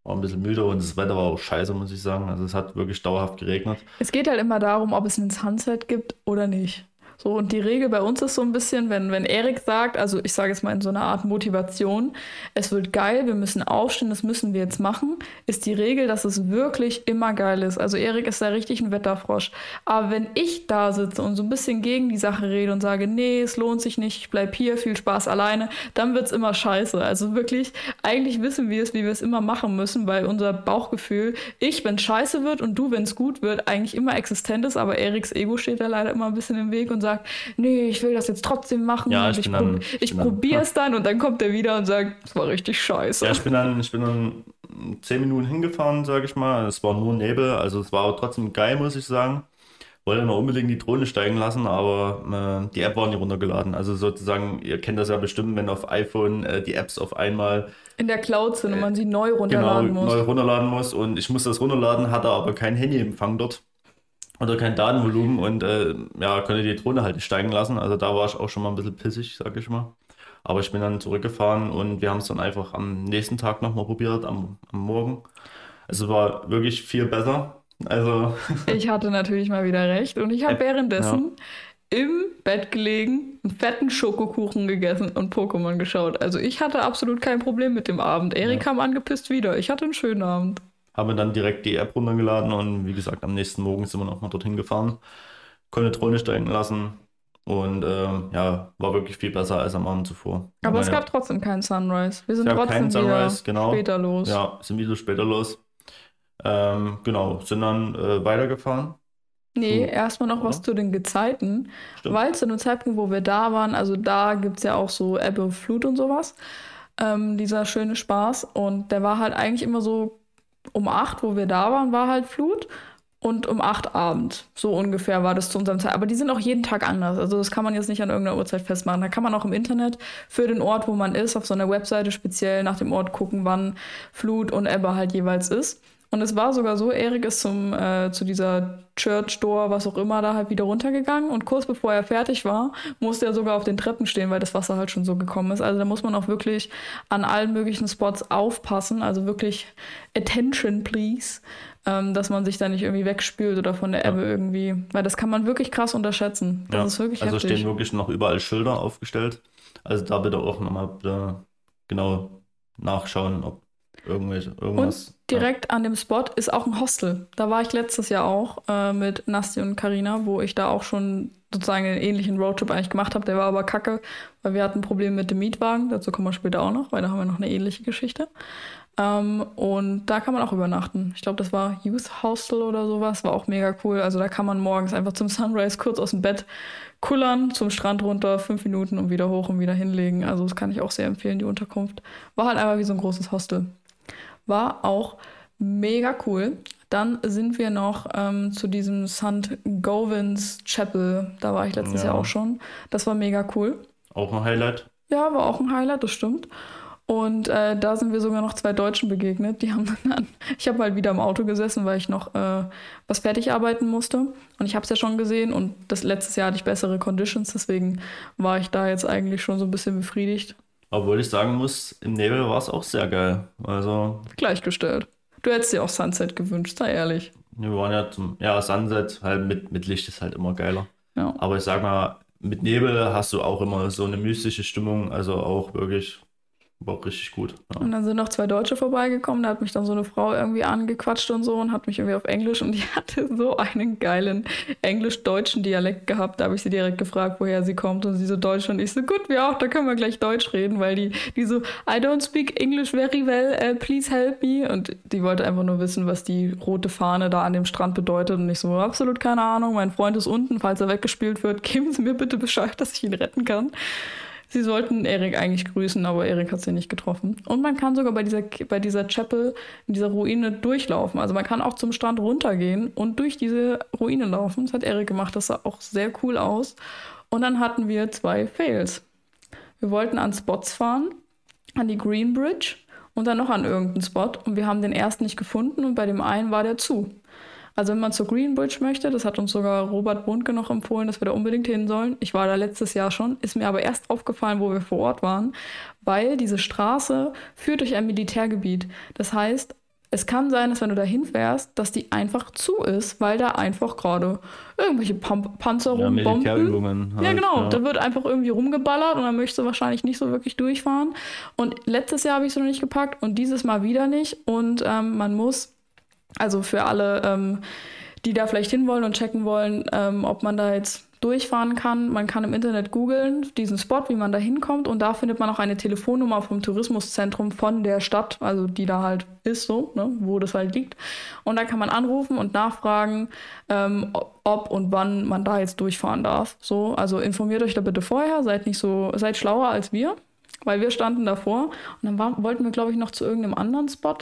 war ein bisschen müde und das Wetter war auch scheiße, muss ich sagen. Also es hat wirklich dauerhaft geregnet. Es geht halt immer darum, ob es einen Sunset gibt oder nicht. So, und die Regel bei uns ist so ein bisschen, wenn, wenn Erik sagt, also ich sage jetzt mal in so einer Art Motivation, es wird geil, wir müssen aufstehen, das müssen wir jetzt machen, ist die Regel, dass es wirklich immer geil ist. Also Erik ist da richtig ein Wetterfrosch. Aber wenn ich da sitze und so ein bisschen gegen die Sache rede und sage, nee, es lohnt sich nicht, ich bleib hier, viel Spaß alleine, dann wird es immer scheiße. Also wirklich, eigentlich wissen wir es, wie wir es immer machen müssen, weil unser Bauchgefühl, ich, wenn es scheiße wird und du, wenn es gut wird, eigentlich immer existent ist, aber Eriks Ego steht da leider immer ein bisschen im Weg und sagt, nee, ich will das jetzt trotzdem machen. Ja, ich ich, dann- prob- ich probiere es dann und dann kommt er wieder und sagt, es war richtig scheiße. Ja, ich bin dann, ich bin dann zehn Minuten hingefahren, sage ich mal. Es war nur Nebel, also es war trotzdem geil, muss ich sagen. Wollte noch unbedingt die Drohne steigen lassen, aber äh, die App war nicht runtergeladen. Also sozusagen, ihr kennt das ja bestimmt, wenn auf iPhone äh, die Apps auf einmal In der Cloud sind und man sie neu genau runterladen muss. neu runterladen muss. Und ich musste das runterladen, hatte aber kein Handyempfang dort oder kein Datenvolumen und äh, ja, konnte die Drohne halt nicht steigen lassen. Also da war ich auch schon mal ein bisschen pissig, sag ich mal. Aber ich bin dann zurückgefahren und wir haben es dann einfach am nächsten Tag nochmal probiert, am, am Morgen. Also war wirklich viel besser. Also Ich hatte natürlich mal wieder recht und ich habe Äh, währenddessen im Bett gelegen, einen fetten Schokokuchen gegessen und Pokémon geschaut. Also ich hatte absolut kein Problem mit dem Abend. Erik Ja. kam angepisst wieder. Ich hatte einen schönen Abend. Haben wir dann direkt die App runtergeladen und wie gesagt, am nächsten Morgen sind wir nochmal dorthin gefahren, konnte Drohne steigen lassen und ähm, ja, war wirklich viel besser als am Abend zuvor. Aber es Meine- gab trotzdem keinen Sunrise. Wir sind trotzdem Sunrise, wieder genau. später los. Ja, sind wieder später los. Ähm, genau, sind dann äh, weitergefahren. Nee, So, erstmal noch was oder? zu den Gezeiten. Stimmt. Weil zu dem Zeitpunkt, wo wir da waren, also da gibt es ja auch so Ebbe und Flut und sowas. Ähm, dieser schöne Spaß. Und der war halt eigentlich immer so um 8, wo wir da waren, war halt Flut. Und um 8 Abend. So ungefähr war das zu unserem Zeit. Aber die sind auch jeden Tag anders. Also das kann man jetzt nicht an irgendeiner Uhrzeit festmachen. Da kann man auch im Internet für den Ort, wo man ist, auf so einer Webseite speziell nach dem Ort gucken, wann Flut und Ebbe halt jeweils ist. Und es war sogar so, Erik ist zum, äh, zu dieser Church Door, was auch immer, da halt wieder runtergegangen. Und kurz bevor er fertig war, musste er sogar auf den Treppen stehen, weil das Wasser halt schon so gekommen ist. Also da muss man auch wirklich an allen möglichen Spots aufpassen. Also wirklich Attention, please. Ähm, dass man sich da nicht irgendwie wegspült oder von der Ja. Ebbe irgendwie. Weil das kann man wirklich krass unterschätzen. Das Ja, ist wirklich also heftig. stehen wirklich noch überall Schilder aufgestellt. Also da bitte auch nochmal genau nachschauen, ob irgendwelche, irgendwas. Direkt an dem Spot ist auch ein Hostel. Da war ich letztes Jahr auch äh, mit Nasti und Karina, wo ich da auch schon sozusagen einen ähnlichen Roadtrip eigentlich gemacht habe. Der war aber kacke, weil wir hatten Probleme mit dem Mietwagen. Dazu kommen wir später auch noch, weil da haben wir noch eine ähnliche Geschichte. Ähm, und da kann man auch übernachten. Ich glaube, das war Youth Hostel oder sowas. War auch mega cool. Also da kann man morgens einfach zum Sunrise kurz aus dem Bett kullern, zum Strand runter, fünf Minuten und wieder hoch und wieder hinlegen. Also das kann ich auch sehr empfehlen, die Unterkunft. War halt einfach wie so ein großes Hostel. War auch mega cool. Dann sind wir noch ähm, zu diesem St. Govins Chapel. Da war ich letztes ja. Jahr auch schon. Das war mega cool. Auch ein Highlight. Ja, war auch ein Highlight, das stimmt. Und äh, da sind wir sogar noch zwei Deutschen begegnet. Die haben dann, ich habe halt wieder im Auto gesessen, weil ich noch äh, was fertig arbeiten musste. Und ich habe es ja schon gesehen und das letztes Jahr hatte ich bessere Conditions, deswegen war ich da jetzt eigentlich schon so ein bisschen befriedigt. Obwohl ich sagen muss, im Nebel war es auch sehr geil. Also. Gleichgestellt. Du hättest dir auch Sunset gewünscht, sei ehrlich. Wir waren ja zum, ja, Sunset, halt mit, mit Licht ist halt immer geiler. Ja. Aber ich sag mal, mit Nebel hast du auch immer so eine mystische Stimmung, also auch wirklich war richtig gut. Ja. Und dann sind noch zwei Deutsche vorbeigekommen, da hat mich dann so eine Frau irgendwie angequatscht und so und hat mich irgendwie auf Englisch und die hatte so einen geilen englisch-deutschen Dialekt gehabt. Da habe ich sie direkt gefragt, woher sie kommt und sie so Deutsch und ich so, gut, wir auch, da können wir gleich Deutsch reden, weil die, die so, I don't speak English very well, uh, please help me. Und die wollte einfach nur wissen, was die rote Fahne da an dem Strand bedeutet und ich so, absolut keine Ahnung, mein Freund ist unten, falls er weggespielt wird, geben Sie mir bitte Bescheid, dass ich ihn retten kann. Sie sollten Erik eigentlich grüßen, aber Erik hat sie nicht getroffen. Und man kann sogar bei dieser, bei dieser Chapel, in dieser Ruine durchlaufen. Also man kann auch zum Strand runtergehen und durch diese Ruine laufen. Das hat Erik gemacht, das sah auch sehr cool aus. Und dann hatten wir zwei Fails. Wir wollten an Spots fahren, an die Green Bridge und dann noch an irgendeinen Spot. Und wir haben den ersten nicht gefunden und bei dem einen war der zu. Also wenn man zur Greenbridge möchte, das hat uns sogar Robert Bundke noch empfohlen, dass wir da unbedingt hin sollen. Ich war da letztes Jahr schon, ist mir aber erst aufgefallen, wo wir vor Ort waren, weil diese Straße führt durch ein Militärgebiet. Das heißt, es kann sein, dass wenn du da hinfährst, dass die einfach zu ist, weil da einfach gerade irgendwelche Pam Panzer ja, rumbomben. Halt, ja, genau. Ja. Da wird einfach irgendwie rumgeballert und dann möchtest du wahrscheinlich nicht so wirklich durchfahren. Und letztes Jahr habe ich es noch nicht gepackt und dieses Mal wieder nicht. Und ähm, man muss also für alle, ähm, die da vielleicht hinwollen und checken wollen, ähm, ob man da jetzt durchfahren kann. Man kann im Internet googeln, diesen Spot, wie man da hinkommt. Und da findet man auch eine Telefonnummer vom Tourismuszentrum von der Stadt, also die da halt ist, so, ne, wo das halt liegt. Und da kann man anrufen und nachfragen, ähm, ob und wann man da jetzt durchfahren darf. So, also informiert euch da bitte vorher, seid nicht so, seid schlauer als wir, weil wir standen davor. Und dann war, wollten wir, glaube ich, noch zu irgendeinem anderen Spot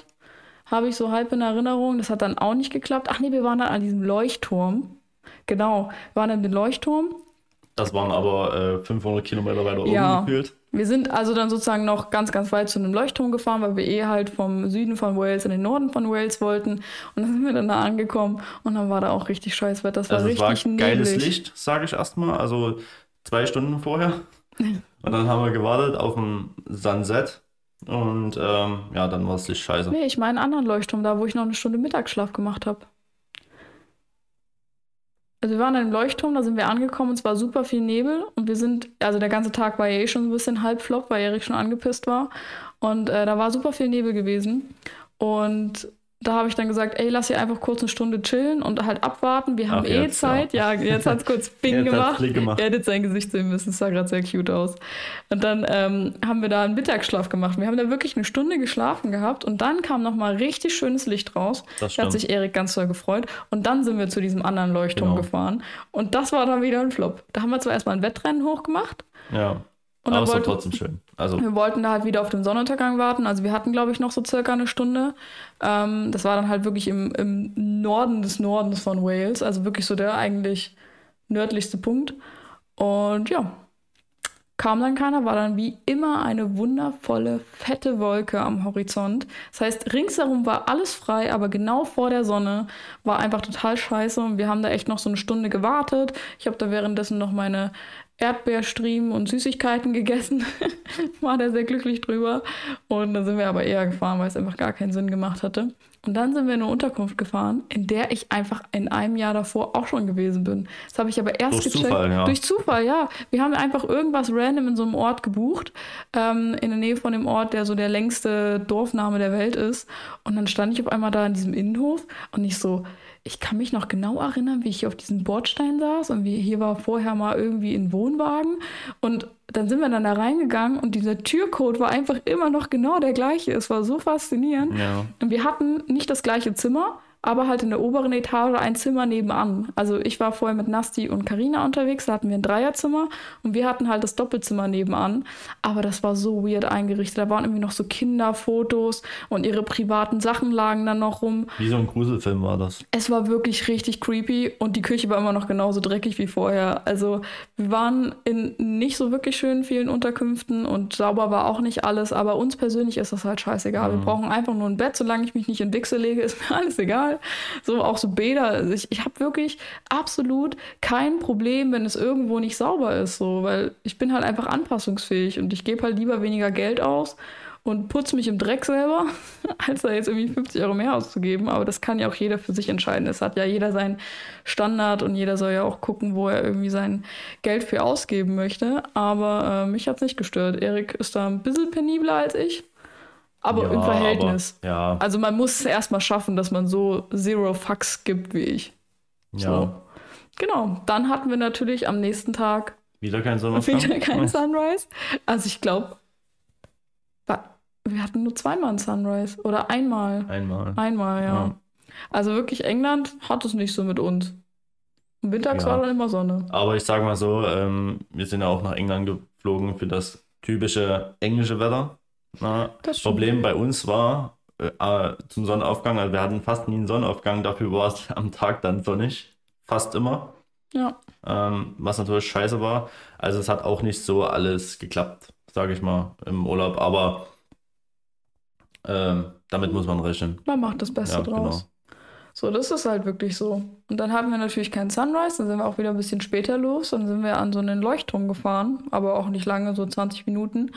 habe ich so halb in Erinnerung. Das hat dann auch nicht geklappt. Ach nee, wir waren dann an diesem Leuchtturm. Genau, wir waren an dem Leuchtturm. Das waren aber äh, 500 Kilometer weiter ja. oben gefühlt. Wir sind also dann sozusagen noch ganz, ganz weit zu einem Leuchtturm gefahren, weil wir eh halt vom Süden von Wales in den Norden von Wales wollten. Und dann sind wir dann da angekommen und dann war da auch richtig scheiß Wetter. Das war also richtig es war geiles Licht, sage ich erstmal. Also zwei Stunden vorher. und dann haben wir gewartet auf ein Sunset. Und ähm, ja, dann war es nicht scheiße. Nee, ich meine einen anderen Leuchtturm, da wo ich noch eine Stunde Mittagsschlaf gemacht habe. Also wir waren in einem Leuchtturm, da sind wir angekommen und es war super viel Nebel und wir sind, also der ganze Tag war ja eh schon ein bisschen halb flop, weil Erik schon angepisst war und äh, da war super viel Nebel gewesen und da habe ich dann gesagt, ey, lass hier einfach kurz eine Stunde chillen und halt abwarten. Wir haben Ach, eh jetzt, Zeit. Ja, ja jetzt hat es kurz Bing gemacht. gemacht. Er hätte sein Gesicht sehen müssen. Es sah gerade sehr cute aus. Und dann ähm, haben wir da einen Mittagsschlaf gemacht. Wir haben da wirklich eine Stunde geschlafen gehabt und dann kam nochmal richtig schönes Licht raus. Das da hat sich Erik ganz toll gefreut. Und dann sind wir zu diesem anderen Leuchtturm genau. gefahren. Und das war dann wieder ein Flop. Da haben wir zwar erstmal ein Wettrennen hochgemacht. Ja. Und Aber es war trotzdem schön. Also. Wir wollten da halt wieder auf den Sonnenuntergang warten. Also wir hatten, glaube ich, noch so circa eine Stunde. Ähm, das war dann halt wirklich im, im Norden des Nordens von Wales. Also wirklich so der eigentlich nördlichste Punkt. Und ja, kam dann keiner, war dann wie immer eine wundervolle, fette Wolke am Horizont. Das heißt, ringsherum war alles frei, aber genau vor der Sonne war einfach total scheiße und wir haben da echt noch so eine Stunde gewartet. Ich habe da währenddessen noch meine Erdbeerstriemen und Süßigkeiten gegessen. War da sehr glücklich drüber. Und dann sind wir aber eher gefahren, weil es einfach gar keinen Sinn gemacht hatte. Und dann sind wir in eine Unterkunft gefahren, in der ich einfach in einem Jahr davor auch schon gewesen bin. Das habe ich aber erst Durch gecheckt. Zufall, ja. Durch Zufall, ja. Wir haben einfach irgendwas random in so einem Ort gebucht, ähm, in der Nähe von dem Ort, der so der längste Dorfname der Welt ist. Und dann stand ich auf einmal da in diesem Innenhof und ich so, ich kann mich noch genau erinnern, wie ich hier auf diesem Bordstein saß und wie hier war vorher mal irgendwie ein Wohnwagen und dann sind wir dann da reingegangen und dieser Türcode war einfach immer noch genau der gleiche. Es war so faszinierend. Ja. Und wir hatten nicht das gleiche Zimmer, aber halt in der oberen Etage ein Zimmer nebenan. Also ich war vorher mit Nasti und Karina unterwegs, da hatten wir ein Dreierzimmer und wir hatten halt das Doppelzimmer nebenan. Aber das war so weird eingerichtet. Da waren irgendwie noch so Kinderfotos und ihre privaten Sachen lagen dann noch rum. Wie so ein Gruselfilm war das. Es war wirklich richtig creepy und die Küche war immer noch genauso dreckig wie vorher. Also wir waren in nicht so wirklich schönen vielen Unterkünften und sauber war auch nicht alles, aber uns persönlich ist das halt scheißegal. Wir brauchen einfach nur ein Bett, solange ich mich nicht in Wichse lege, ist mir alles egal. So auch so Bäder. Also ich, ich habe wirklich absolut kein Problem, wenn es irgendwo nicht sauber ist, so, weil ich bin halt einfach anpassungsfähig und ich gebe halt lieber weniger Geld aus und putze mich im Dreck selber, als da jetzt irgendwie 50 Euro mehr auszugeben. Aber das kann ja auch jeder für sich entscheiden. Es hat ja jeder seinen Standard und jeder soll ja auch gucken, wo er irgendwie sein Geld für ausgeben möchte. Aber äh, mich hat es nicht gestört. Erik ist da ein bisschen penibler als ich. Aber Ja, im Verhältnis. aber- ja. Also man muss es erstmal schaffen, dass man so Zero Fucks gibt wie ich. Ja. So. Genau. Dann hatten wir natürlich am nächsten Tag Wieder kein Sonnenaufgang. wieder kein Sunrise. Also ich glaube, wir hatten nur zweimal einen Sunrise. Oder einmal. Einmal. Einmal, ja. Ja. Also wirklich, England hat es nicht so mit uns. Mittags Ja. war dann immer Sonne. Aber ich sage mal so, ähm, wir sind ja auch nach England geflogen für das typische englische Wetter. Na, Das. Problem bei uns war äh, äh, zum Sonnenaufgang, also wir hatten fast nie einen Sonnenaufgang, dafür war es am Tag dann sonnig. Fast immer. Ja. Ähm, was natürlich scheiße war. Also es hat auch nicht so alles geklappt, sage ich mal, im Urlaub. Aber ähm, damit muss man rechnen. Man macht das Beste Ja, draus. genau. So, das ist halt wirklich so. Und dann hatten wir natürlich keinen Sunrise, dann sind wir auch wieder ein bisschen später los. Dann sind wir an so einen Leuchtturm gefahren, aber auch nicht lange, so 20 Minuten.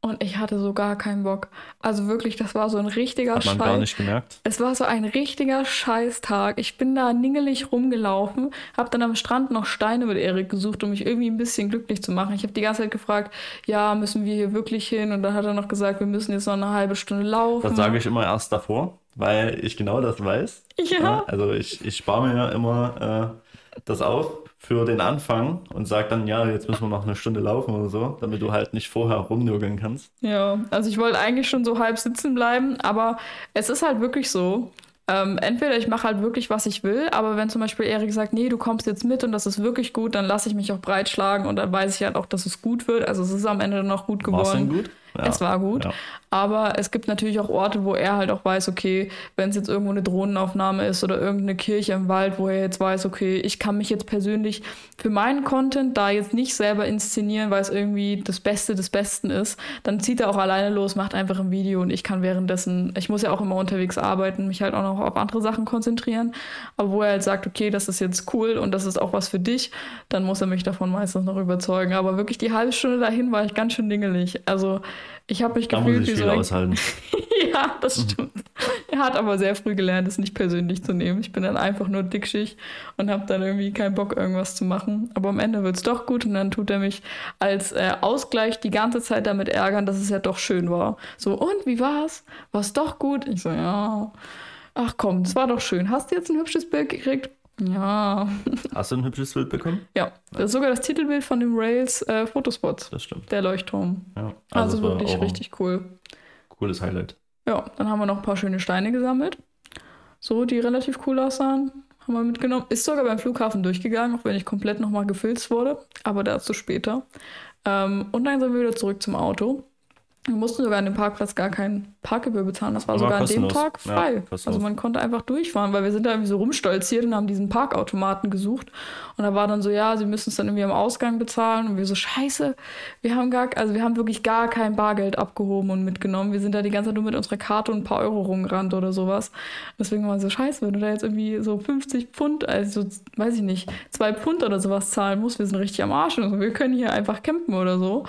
Und ich hatte so gar keinen Bock. Also wirklich, das war so ein richtiger Hat man Scheiß. gar nicht gemerkt. Es war so ein richtiger Scheißtag. Ich bin da ningelig rumgelaufen, habe dann am Strand noch Steine mit Erik gesucht, um mich irgendwie ein bisschen glücklich zu machen. Ich habe die ganze Zeit gefragt, ja, müssen wir hier wirklich hin? Und dann hat er noch gesagt, wir müssen jetzt noch eine halbe Stunde laufen. Das sage ich immer erst davor, weil ich genau das weiß. Ja. Also ich, ich spare mir ja immer äh, das auf für den Anfang und sage dann, ja, jetzt müssen wir noch eine Stunde laufen oder so, damit du halt nicht vorher rumnörgeln kannst. Ja, also ich wollte eigentlich schon so halb sitzen bleiben, aber es ist halt wirklich so. Ähm, entweder ich mache halt wirklich, was ich will, aber wenn zum Beispiel Erik sagt, nee, du kommst jetzt mit und das ist wirklich gut, dann lasse ich mich auch breitschlagen und dann weiß ich halt auch, dass es gut wird. Also es ist am Ende dann auch gut War es denn geworden. gut? Ja. Es war gut. Ja. Aber es gibt natürlich auch Orte, wo er halt auch weiß, okay, wenn es jetzt irgendwo eine Drohnenaufnahme ist oder irgendeine Kirche im Wald, wo er jetzt weiß, okay, ich kann mich jetzt persönlich für meinen Content da jetzt nicht selber inszenieren, weil es irgendwie das Beste des Besten ist, dann zieht er auch alleine los, macht einfach ein Video und ich kann währenddessen, ich muss ja auch immer unterwegs arbeiten, mich halt auch noch auf andere Sachen konzentrieren. Aber wo er halt sagt, okay, das ist jetzt cool und das ist auch was für dich, dann muss er mich davon meistens noch überzeugen. Aber wirklich die halbe Stunde dahin war ich ganz schön dingelig. Also ich habe mich Da muss gefühlt ich wie viel so ein aushalten. ja, das stimmt. Er hat aber sehr früh gelernt, es nicht persönlich zu nehmen. Ich bin dann einfach nur dickschig und habe dann irgendwie keinen Bock, irgendwas zu machen. Aber am Ende wird es doch gut und dann tut er mich als äh, Ausgleich die ganze Zeit damit ärgern, dass es ja doch schön war. So, und wie war's? War's doch gut? Ich so, ja. Ach komm, es war doch schön. Hast du jetzt ein hübsches Bild gekriegt? Ja. Hast du ein hübsches Bild bekommen? Ja, das ist sogar das Titelbild von dem Rails äh, Fotospot, Das stimmt. der Leuchtturm. Ja. Also, war wirklich richtig cool. Cooles Highlight. Ja, dann haben wir noch ein paar schöne Steine gesammelt. So, die relativ cool aussahen. Haben wir mitgenommen. Ist sogar beim Flughafen durchgegangen, auch wenn ich komplett nochmal gefilzt wurde. Aber dazu später. Ähm, und dann sind wir wieder zurück zum Auto. Wir mussten sogar an dem Parkplatz gar keinen Parkgebühr bezahlen. Das war Aber sogar an dem kostenlos. Tag Ja, frei. kostenlos. also man konnte einfach durchfahren, weil wir sind da irgendwie so rumstolziert und haben diesen Parkautomaten gesucht. Und da war dann so, ja, sie müssen es dann irgendwie am Ausgang bezahlen. Und wir so, scheiße, wir haben gar, also wir haben wirklich gar kein Bargeld abgehoben und mitgenommen. Wir sind da die ganze Zeit nur mit unserer Karte und ein paar Euro rumgerannt oder sowas. Deswegen war so, scheiße, wenn du da jetzt irgendwie so 50 Pfund, also weiß ich nicht, zwei Pfund oder sowas zahlen musst, wir sind richtig am Arsch und so. Wir können hier einfach campen oder so.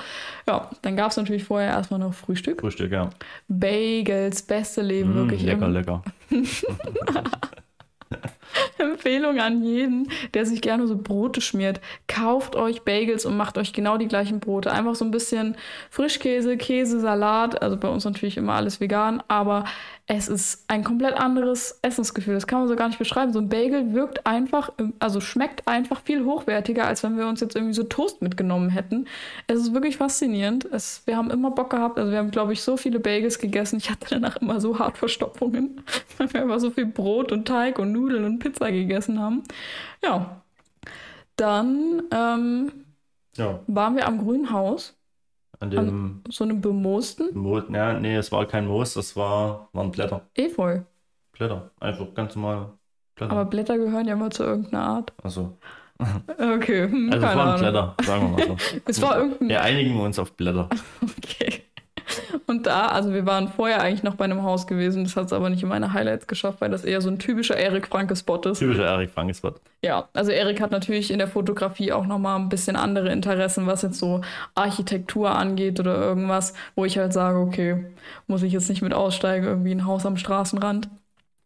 Ja, dann gab es natürlich vorher erstmal noch Frühstück. Frühstück, ja. Bagels, beste Leben, Mm, wirklich. lecker, im- lecker. Empfehlung an jeden, der sich gerne so Brote schmiert. Kauft euch Bagels und macht euch genau die gleichen Brote. Einfach so ein bisschen Frischkäse, Käse, Salat. Also bei uns natürlich immer alles vegan, aber es ist ein komplett anderes Essensgefühl. Das kann man so gar nicht beschreiben. So ein Bagel wirkt einfach, also schmeckt einfach viel hochwertiger, als wenn wir uns jetzt irgendwie so Toast mitgenommen hätten. Es ist wirklich faszinierend. Es, wir haben immer Bock gehabt. Also wir haben, glaube ich, so viele Bagels gegessen. Ich hatte danach immer so hart Verstopfungen, weil wir einfach so viel Brot und Teig und Nudeln und Pizza gegessen haben. Ja. Dann ähm, Ja, waren wir am Grünen Haus. An dem An so einem bemoosten Moos, ja, nee, es war kein Moos, das war, waren Blätter. Efeu. Blätter, einfach ganz normal Blätter. Aber Blätter gehören ja immer zu irgendeiner Art. also, Okay, hm, also es waren Ahnung. Blätter, sagen wir mal so. Es war irgendein Wir einigen uns auf Blätter. Okay. Und da, also wir waren vorher eigentlich noch bei einem Haus gewesen, das hat es aber nicht in meine Highlights geschafft, weil das eher so ein typischer Erik Franke-Spot ist. Typischer Erik Franke-Spot. Ja, also Erik hat natürlich in der Fotografie auch nochmal ein bisschen andere Interessen, was jetzt so Architektur angeht oder irgendwas, wo ich halt sage, okay, muss ich jetzt nicht mit aussteigen, irgendwie ein Haus am Straßenrand.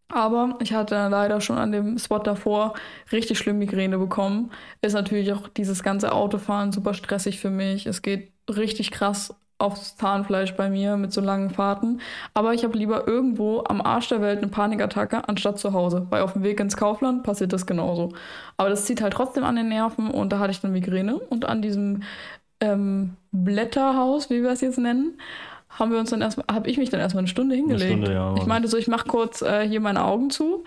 Aber ich hatte leider schon an dem Spot davor richtig schlimm Migräne bekommen. Ist natürlich auch dieses ganze Autofahren super stressig für mich. Es geht richtig krass aufs Zahnfleisch bei mir mit so langen Fahrten. Aber ich habe lieber irgendwo am Arsch der Welt eine Panikattacke anstatt zu Hause. Weil auf dem Weg ins Kaufland passiert das genauso. Aber das zieht halt trotzdem an den Nerven und da hatte ich dann Migräne. Und an diesem ähm, Blätterhaus, wie wir es jetzt nennen, haben wir uns dann erstmal, habe ich mich dann erstmal eine Stunde hingelegt. Stunde, ja, ich meinte so, ich mache kurz äh, hier meine Augen zu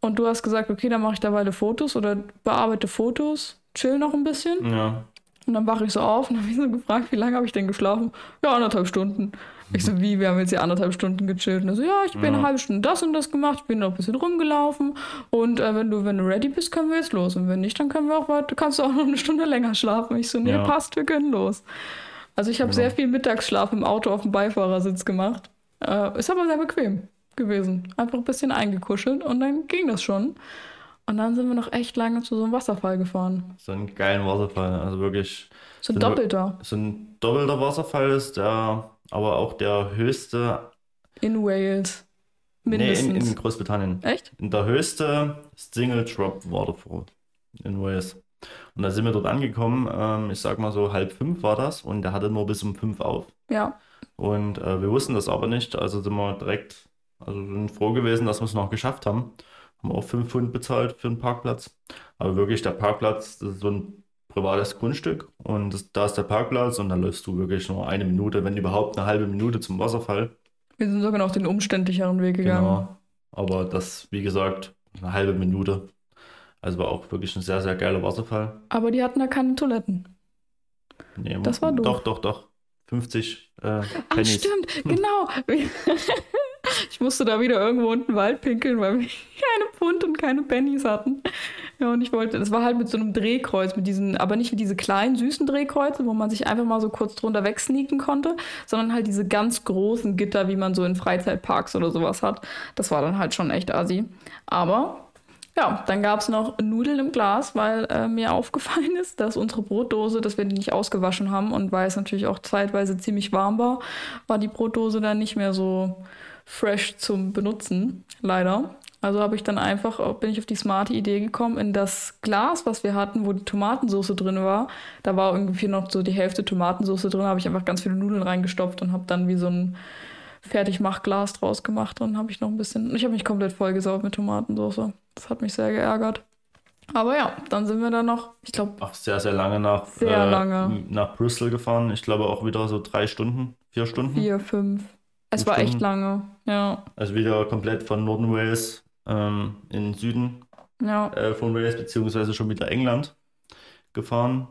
und du hast gesagt, okay, dann mache ich derweil Fotos oder bearbeite Fotos, chill noch ein bisschen Ja, und dann wache ich so auf und habe mich so gefragt, wie lange habe ich denn geschlafen? Ja, anderthalb Stunden. Ich so, wie, wir haben jetzt hier anderthalb Stunden gechillt. Und er so, ja, ich bin Ja. eine halbe Stunde das und das gemacht, ich bin noch ein bisschen rumgelaufen und äh, wenn du, wenn du ready bist, können wir jetzt los. Und wenn nicht, dann können wir auch weiter, kannst du auch noch eine Stunde länger schlafen. Ich so, nee, Ja. passt, wir können los. Also ich habe Genau. sehr viel Mittagsschlaf im Auto auf dem Beifahrersitz gemacht. Äh, ist aber sehr bequem gewesen. Einfach ein bisschen eingekuschelt und dann ging das schon. Und dann sind wir noch echt lange zu so einem Wasserfall gefahren. so einen geilen Wasserfall. Also wirklich So ein doppelter so ein doppelter Wasserfall ist der, aber auch der höchste, in Wales. nee, Mindestens. in, in Großbritannien. Echt? Der höchste Single Drop Waterfall in Wales. Und da sind wir dort angekommen, ähm, ich sag mal so halb fünf war das und der hatte nur bis um fünf auf. Ja. Und äh, wir wussten das aber nicht, also sind wir direkt, also sind froh gewesen, dass wir es noch geschafft haben. Haben auch 5 Pfund bezahlt für einen Parkplatz. Aber wirklich, der Parkplatz, das ist so ein privates Grundstück und das, da ist der Parkplatz und da läufst du wirklich nur eine Minute, wenn überhaupt eine halbe Minute zum Wasserfall. Wir sind sogar noch den umständlicheren Weg gegangen. Genau. Aber das, wie gesagt, eine halbe Minute. Also war auch wirklich ein sehr, sehr geiler Wasserfall. Aber die hatten da keine Toiletten. Nee, Das war doof. Doch, doch, doch. 50 äh, Pennies. stimmt, genau. Ich musste da wieder irgendwo unten Wald pinkeln, weil wir keine Pfund und keine Pennies hatten. Ja, und ich wollte, das war halt mit so einem Drehkreuz, mit diesen, aber nicht mit diese kleinen, süßen Drehkreuze, wo man sich einfach mal so kurz drunter wegsneaken konnte, sondern halt diese ganz großen Gitter, wie man so in Freizeitparks oder sowas hat. Das war dann halt schon echt assi. Aber ja, dann gab es noch Nudeln im Glas, weil äh, mir aufgefallen ist, dass unsere Brotdose, dass wir die nicht ausgewaschen haben und weil es natürlich auch zeitweise ziemlich warm war, war die Brotdose dann nicht mehr so fresh zum Benutzen, leider. Also habe ich dann einfach, bin ich auf die smarte Idee gekommen, in das Glas, was wir hatten, wo die Tomatensauce drin war, da war irgendwie noch so die Hälfte Tomatensauce drin, habe ich einfach ganz viele Nudeln reingestopft und habe dann wie so ein Fertigmachglas draus gemacht und habe ich noch ein bisschen, ich habe mich komplett vollgesaugt mit Tomatensauce. Das hat mich sehr geärgert. Aber ja, dann sind wir dann noch, ich glaube, Auch sehr, sehr lange nach, Sehr äh, lange. nach Bristol gefahren. Ich glaube auch wieder so drei Stunden, vier Stunden. vier, fünf. Es war echt Stunden. lange. Ja, Also wieder komplett von Norden Wales ähm, in den Süden ja. äh, von Wales, beziehungsweise schon wieder England gefahren.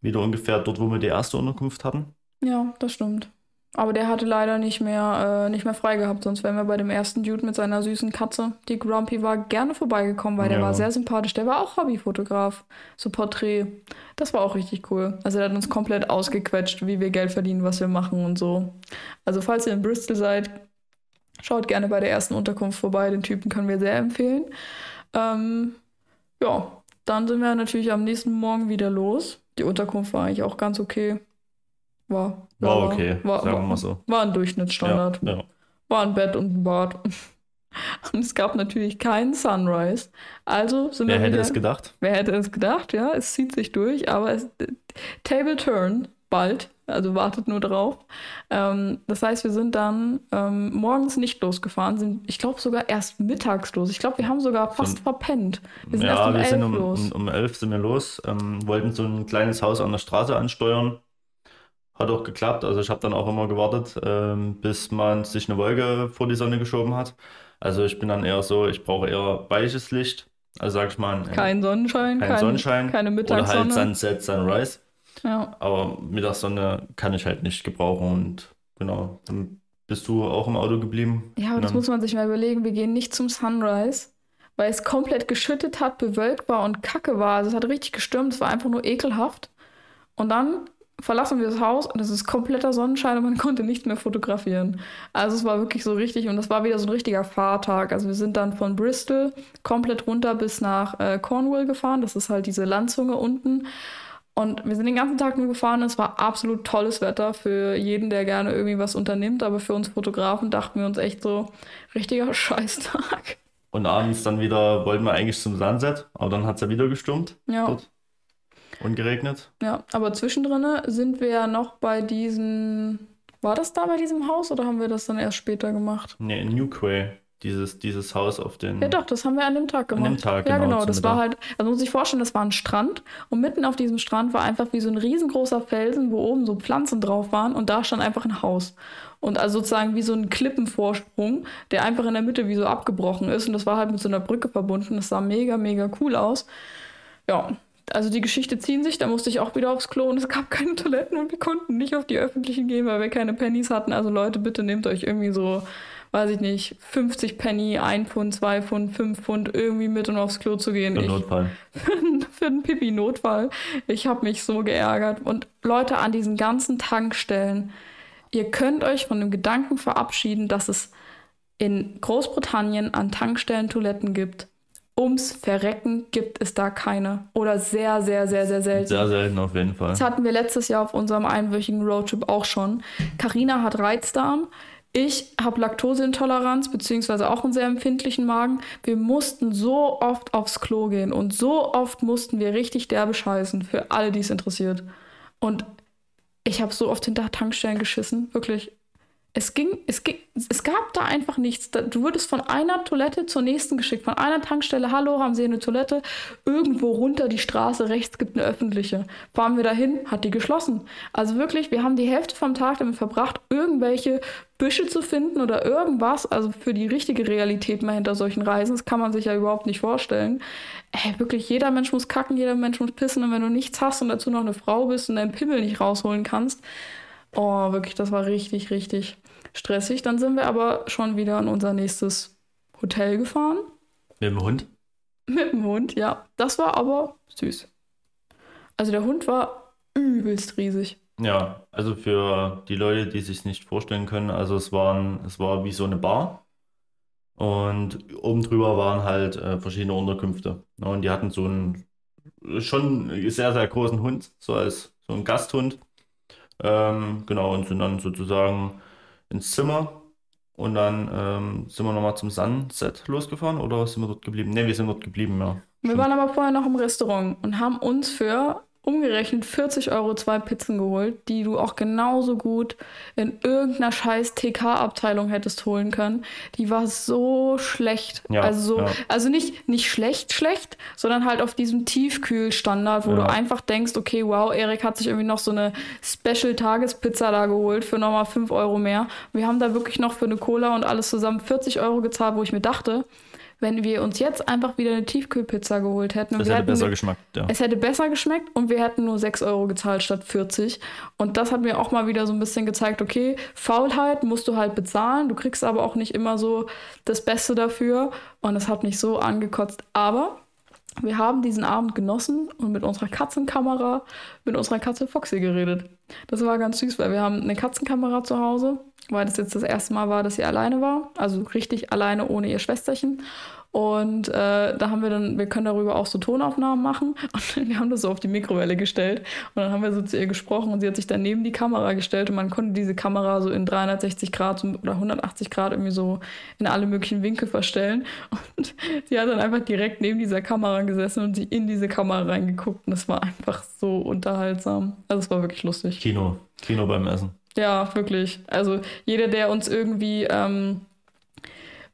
Wieder ungefähr dort, wo wir die erste Unterkunft hatten. Ja, das stimmt. Aber der hatte leider nicht mehr, äh, nicht mehr frei gehabt, sonst wären wir bei dem ersten Dude mit seiner süßen Katze, die Grumpy war, gerne vorbeigekommen, weil der Ja. war sehr sympathisch. Der war auch Hobbyfotograf, so Porträt. Das war auch richtig cool. Also der hat uns komplett ausgequetscht, wie wir Geld verdienen, was wir machen und so. Also falls ihr in Bristol seid, schaut gerne bei der ersten Unterkunft vorbei. Den Typen können wir sehr empfehlen. Ähm, ja, dann sind wir natürlich am nächsten Morgen wieder los. Die Unterkunft war eigentlich auch ganz okay. War, War okay, war, sagen wir mal so. war ein Durchschnittsstandard. Ja, ja. War ein Bett und ein Bad. Und es gab natürlich keinen Sunrise. Also sind Wer wir hätte wieder, es gedacht? Wer hätte es gedacht, ja, es zieht sich durch, aber es, Table Turn bald, also wartet nur drauf. Ähm, das heißt, wir sind dann ähm, morgens nicht losgefahren, sind, ich glaube, sogar erst mittags los. Ich glaube, wir haben sogar fast So- verpennt. Wir sind erst Ja, um wir elf sind um, los. um, um elf sind wir los, ähm, wollten so ein kleines Haus an der Straße ansteuern. Hat auch geklappt. Also ich habe dann auch immer gewartet, ähm, bis man sich eine Wolke vor die Sonne geschoben hat. Also ich bin dann eher so, ich brauche eher weiches Licht. Also sag ich mal, ein- kein Sonnenschein, kein kein, Sonnenschein keine oder halt Mittagssonne. Sunset, Sunrise. Ja. Aber Mittagssonne kann ich halt nicht gebrauchen und genau, dann bist du auch im Auto geblieben. ja, aber das muss man sich mal überlegen. Wir gehen nicht zum Sunrise, weil es komplett geschüttet hat, bewölkt war und kacke war. Also es hat richtig gestürmt, es war einfach nur ekelhaft. Und dann verlassen wir das Haus und es ist kompletter Sonnenschein und man konnte nichts mehr fotografieren. Also es war wirklich so richtig und das war wieder so ein richtiger Fahrtag. Also wir sind dann von Bristol komplett runter bis nach äh, Cornwall gefahren. Das ist halt diese Landzunge unten. Und wir sind den ganzen Tag nur gefahren. Es war absolut tolles Wetter für jeden, der gerne irgendwie was unternimmt. Aber für uns Fotografen dachten wir uns echt so, richtiger Scheißtag. Und abends dann wieder wollten wir eigentlich zum Sunset, aber dann hat es ja wieder gestürmt Ja. dort und geregnet. Ja, aber zwischendrin sind wir ja noch bei diesen. War das da bei diesem Haus oder haben wir das dann erst später gemacht? Nee, in New Quay, dieses, dieses Haus auf den. Ja, doch, das haben wir an dem Tag An gemacht. dem Tag, ja, genau, genau. Das war Mittag. halt, also muss ich vorstellen, das war ein Strand und mitten auf diesem Strand war einfach wie so ein riesengroßer Felsen, wo oben so Pflanzen drauf waren und da stand einfach ein Haus. Und also sozusagen wie so ein Klippenvorsprung, der einfach in der Mitte wie so abgebrochen ist und das war halt mit so einer Brücke verbunden. Das sah mega, mega cool aus. Ja, also die Geschichte ziehen sich, da musste ich auch wieder aufs Klo und es gab keine Toiletten und wir konnten nicht auf die öffentlichen gehen, weil wir keine Pennies hatten. Also Leute, bitte nehmt euch irgendwie so, weiß ich nicht, 50 Penny, 1 Pfund, 2 Pfund, 5 Pfund irgendwie mit, um aufs Klo zu gehen. Für Ich, Notfall. für einen Pipi-Notfall. Ich habe mich so geärgert. Und Leute an diesen ganzen Tankstellen, ihr könnt euch von dem Gedanken verabschieden, dass es in Großbritannien an Tankstellen Toiletten gibt. Ums Verrecken gibt es da keine. Oder sehr, sehr, sehr, sehr selten. Sehr selten auf jeden Fall. Das hatten wir letztes Jahr auf unserem einwöchigen Roadtrip auch schon. Karina hat Reizdarm. Ich habe Laktoseintoleranz, beziehungsweise auch einen sehr empfindlichen Magen. Wir mussten so oft aufs Klo gehen und so oft mussten wir richtig derbe scheißen für alle, die es interessiert. Und ich habe so oft hinter Tankstellen geschissen, wirklich. Es ging, es ging, es gab da einfach nichts. Du wurdest von einer Toilette zur nächsten geschickt, von einer Tankstelle, hallo, haben Sie eine Toilette? Irgendwo runter die Straße, rechts gibt eine öffentliche. Fahren wir dahin, hat die geschlossen. Also wirklich, wir haben die Hälfte vom Tag damit verbracht, irgendwelche Büsche zu finden oder irgendwas. Also für die richtige Realität mal hinter solchen Reisen, das kann man sich ja überhaupt nicht vorstellen. Ey, wirklich, jeder Mensch muss kacken, jeder Mensch muss pissen und wenn du nichts hast und dazu noch eine Frau bist und deinen Pimmel nicht rausholen kannst, Oh, wirklich, das war richtig, richtig stressig. Dann sind wir aber schon wieder an unser nächstes Hotel gefahren. Mit dem Hund. Mit dem Hund, ja. Das war aber süß. Also der Hund war übelst riesig. Ja, also für die Leute, die sich nicht vorstellen können, also es waren, es war wie so eine Bar und oben drüber waren halt äh, verschiedene Unterkünfte. Ja, und die hatten so einen schon sehr, sehr großen Hund, so als so ein Gasthund. Ähm, genau, und sind dann sozusagen ins Zimmer und dann ähm, sind wir nochmal zum Sunset losgefahren oder sind wir dort geblieben? Ne, wir sind dort geblieben, ja. Wir Stimmt. waren aber vorher noch im Restaurant und haben uns für umgerechnet 40 Euro zwei Pizzen geholt, die du auch genauso gut in irgendeiner scheiß TK-Abteilung hättest holen können. Die war so schlecht. Ja, also, so, ja. also nicht, nicht schlecht, schlecht, sondern halt auf diesem Tiefkühlstandard, wo Ja. du einfach denkst, okay, wow, Erik hat sich irgendwie noch so eine Special-Tagespizza da geholt für nochmal 5 Euro mehr. Wir haben da wirklich noch für eine Cola und alles zusammen 40 Euro gezahlt, wo ich mir dachte, wenn wir uns jetzt einfach wieder eine Tiefkühlpizza geholt hätten und Das wir hätte hätten besser geschmeckt, ja. es hätte besser geschmeckt und wir hätten nur 6 Euro gezahlt statt 40. Und das hat mir auch mal wieder so ein bisschen gezeigt, okay, Faulheit musst du halt bezahlen, du kriegst aber auch nicht immer so das Beste dafür. Und es hat mich so angekotzt. Aber wir haben diesen Abend genossen und mit unserer Katzenkamera, mit unserer Katze Foxy geredet. Das war ganz süß, weil wir haben eine Katzenkamera zu Hause weil das jetzt das erste Mal war, dass sie alleine war. Also richtig alleine ohne ihr Schwesterchen. Und äh, da haben wir dann, wir können darüber auch so Tonaufnahmen machen. Und wir haben das so auf die Mikrowelle gestellt. Und dann haben wir so zu ihr gesprochen und sie hat sich dann neben die Kamera gestellt und man konnte diese Kamera so in 360 Grad oder 180 Grad irgendwie so in alle möglichen Winkel verstellen. Und sie hat dann einfach direkt neben dieser Kamera gesessen und sie in diese Kamera reingeguckt. Und es war einfach so unterhaltsam. Also es war wirklich lustig. Kino. Kino beim Essen. Ja, wirklich. Also jeder, der uns irgendwie ähm,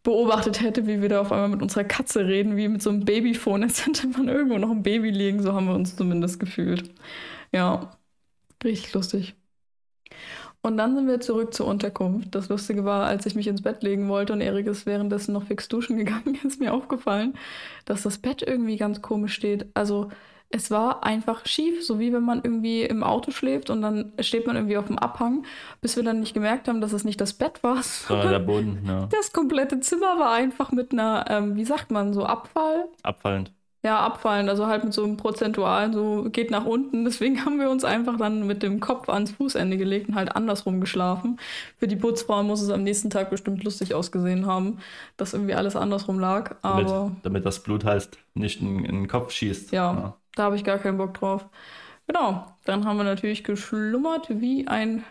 beobachtet hätte, wie wir da auf einmal mit unserer Katze reden, wie mit so einem Babyphone, als hätte man irgendwo noch ein Baby liegen, so haben wir uns zumindest gefühlt. Ja, richtig lustig. Und dann sind wir zurück zur Unterkunft. Das Lustige war, als ich mich ins Bett legen wollte und Erik ist währenddessen noch fix duschen gegangen, ist mir aufgefallen, dass das Bett irgendwie ganz komisch steht. Also es war einfach schief, so wie wenn man irgendwie im Auto schläft und dann steht man irgendwie auf dem Abhang, bis wir dann nicht gemerkt haben, dass es nicht das Bett war. Sondern der Boden, ja. Das komplette Zimmer war einfach mit einer, ähm, wie sagt man, so Abfall. Abfallend. Ja, abfallend, also halt mit so einem prozentualen, so geht nach unten. Deswegen haben wir uns einfach dann mit dem Kopf ans Fußende gelegt und halt andersrum geschlafen. Für die Putzfrauen muss es am nächsten Tag bestimmt lustig ausgesehen haben, dass irgendwie alles andersrum lag. Aber damit, damit das Blut heißt, nicht in, in den Kopf schießt. ja. ja. Da habe ich gar keinen Bock drauf. Genau, dann haben wir natürlich geschlummert wie ein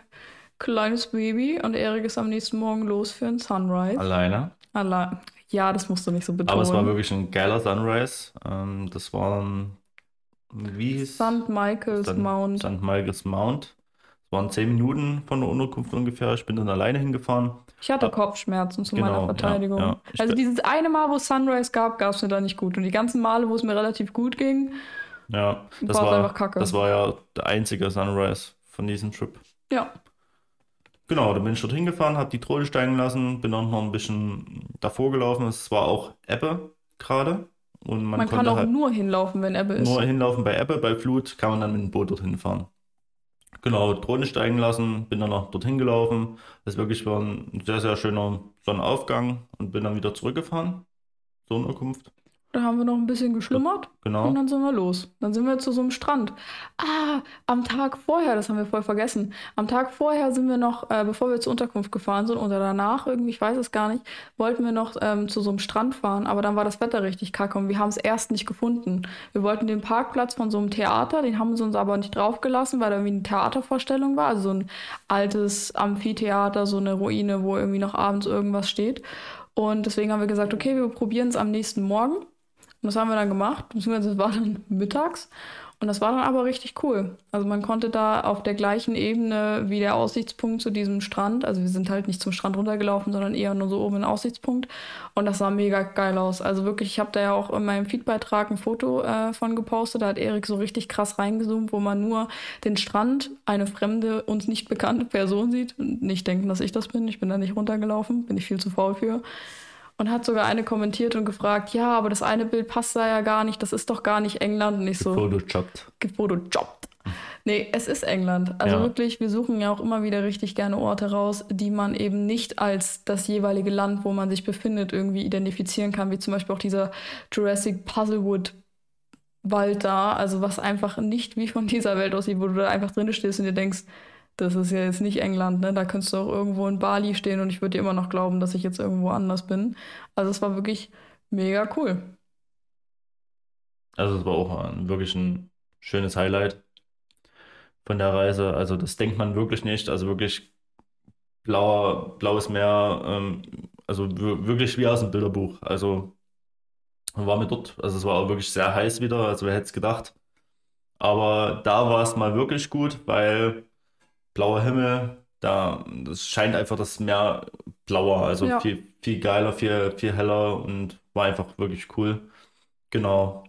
kleines Baby und Erik ist am nächsten Morgen los für ein Sunrise. Alleine? Allein. Ja, das musst du nicht so betonen. Aber es war wirklich ein geiler Sunrise. Ähm, das war wie hieß St. Michael's St. Mount. St. Michael's Mount. Es waren zehn Minuten von der Unterkunft ungefähr. Ich bin dann alleine hingefahren. Ich hatte Kopfschmerzen zu genau, meiner Verteidigung. Ja, ja. Also dieses eine Mal, wo es Sunrise gab, gab es mir da nicht gut. Und die ganzen Male, wo es mir relativ gut ging, ja, das war, einfach kacke. Das war ja der einzige Sunrise von diesem Trip. Ja. Genau, dann bin ich dort hingefahren, habe die Drohne steigen lassen, bin auch noch ein bisschen davor gelaufen. Es war auch Ebbe gerade. Und man, man kann auch halt nur hinlaufen, wenn Ebbe ist. Nur hinlaufen bei Ebbe, bei Flut kann man dann mit dem Boot dorthin fahren. Genau, Drohne steigen lassen, bin dann noch dorthin gelaufen. Das wirklich war ein sehr, sehr schöner Sonnenaufgang und bin dann wieder zurückgefahren. Sonnenunterkunft. Da haben wir noch ein bisschen geschlummert. Genau. Und dann sind wir los. Dann sind wir zu so einem Strand. Ah, am Tag vorher, das haben wir voll vergessen. Am Tag vorher sind wir noch, äh, bevor wir zur Unterkunft gefahren sind oder danach irgendwie, ich weiß es gar nicht, wollten wir noch ähm, zu so einem Strand fahren. Aber dann war das Wetter richtig kacke und wir haben es erst nicht gefunden. Wir wollten den Parkplatz von so einem Theater, den haben sie uns aber nicht draufgelassen, weil da irgendwie eine Theatervorstellung war. Also so ein altes Amphitheater, so eine Ruine, wo irgendwie noch abends irgendwas steht. Und deswegen haben wir gesagt, okay, wir probieren es am nächsten Morgen. Und das haben wir dann gemacht, beziehungsweise es war dann mittags. Und das war dann aber richtig cool. Also man konnte da auf der gleichen Ebene wie der Aussichtspunkt zu diesem Strand, also wir sind halt nicht zum Strand runtergelaufen, sondern eher nur so oben in Aussichtspunkt. Und das sah mega geil aus. Also wirklich, ich habe da ja auch in meinem Feedbeitrag ein Foto äh, von gepostet. Da hat Erik so richtig krass reingezoomt, wo man nur den Strand, eine fremde, uns nicht bekannte Person sieht. Und nicht denken, dass ich das bin. Ich bin da nicht runtergelaufen, bin ich viel zu faul für und hat sogar eine kommentiert und gefragt, ja, aber das eine Bild passt da ja gar nicht, das ist doch gar nicht England. Und ich so. Gefotoshoppt. Gefotoshoppt. Nee, es ist England. Also ja. wirklich, wir suchen ja auch immer wieder richtig gerne Orte raus, die man eben nicht als das jeweilige Land, wo man sich befindet, irgendwie identifizieren kann, wie zum Beispiel auch dieser Jurassic Puzzlewood Wald da, also was einfach nicht wie von dieser Welt aussieht, wo du da einfach drin stehst und dir denkst, das ist ja jetzt nicht England, ne? Da könntest du auch irgendwo in Bali stehen und ich würde dir immer noch glauben, dass ich jetzt irgendwo anders bin. Also es war wirklich mega cool. Also es war auch ein, wirklich ein schönes Highlight von der Reise. Also das denkt man wirklich nicht. Also wirklich blauer, blaues Meer, ähm, also wirklich wie aus dem Bilderbuch. Also waren wir dort. Also es war auch wirklich sehr heiß wieder, also wer hätte es gedacht. Aber da war es mal wirklich gut, weil blauer Himmel, da das scheint einfach das Meer blauer, also ja. viel, viel geiler, viel, viel heller und war einfach wirklich cool. Genau.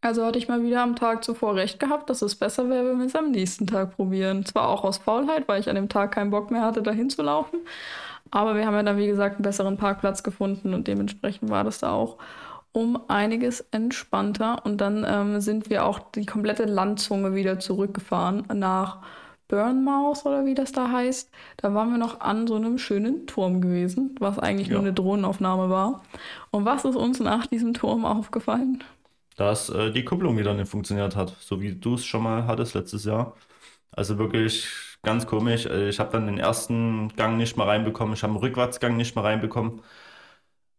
Also hatte ich mal wieder am Tag zuvor recht gehabt, dass es besser wäre, wenn wir es am nächsten Tag probieren. Zwar auch aus Faulheit, weil ich an dem Tag keinen Bock mehr hatte, dahin zu laufen. Aber wir haben ja dann, wie gesagt, einen besseren Parkplatz gefunden und dementsprechend war das da auch um einiges entspannter. Und dann ähm, sind wir auch die komplette Landzunge wieder zurückgefahren nach Burnmouth oder wie das da heißt. Da waren wir noch an so einem schönen Turm gewesen, was eigentlich ja. nur eine Drohnenaufnahme war. Und was ist uns nach diesem Turm aufgefallen? Dass äh, die Kupplung wieder nicht funktioniert hat, so wie du es schon mal hattest letztes Jahr. Also wirklich ganz komisch. Äh, Ich habe dann den ersten Gang nicht mehr reinbekommen. Ich habe den Rückwärtsgang nicht mehr reinbekommen.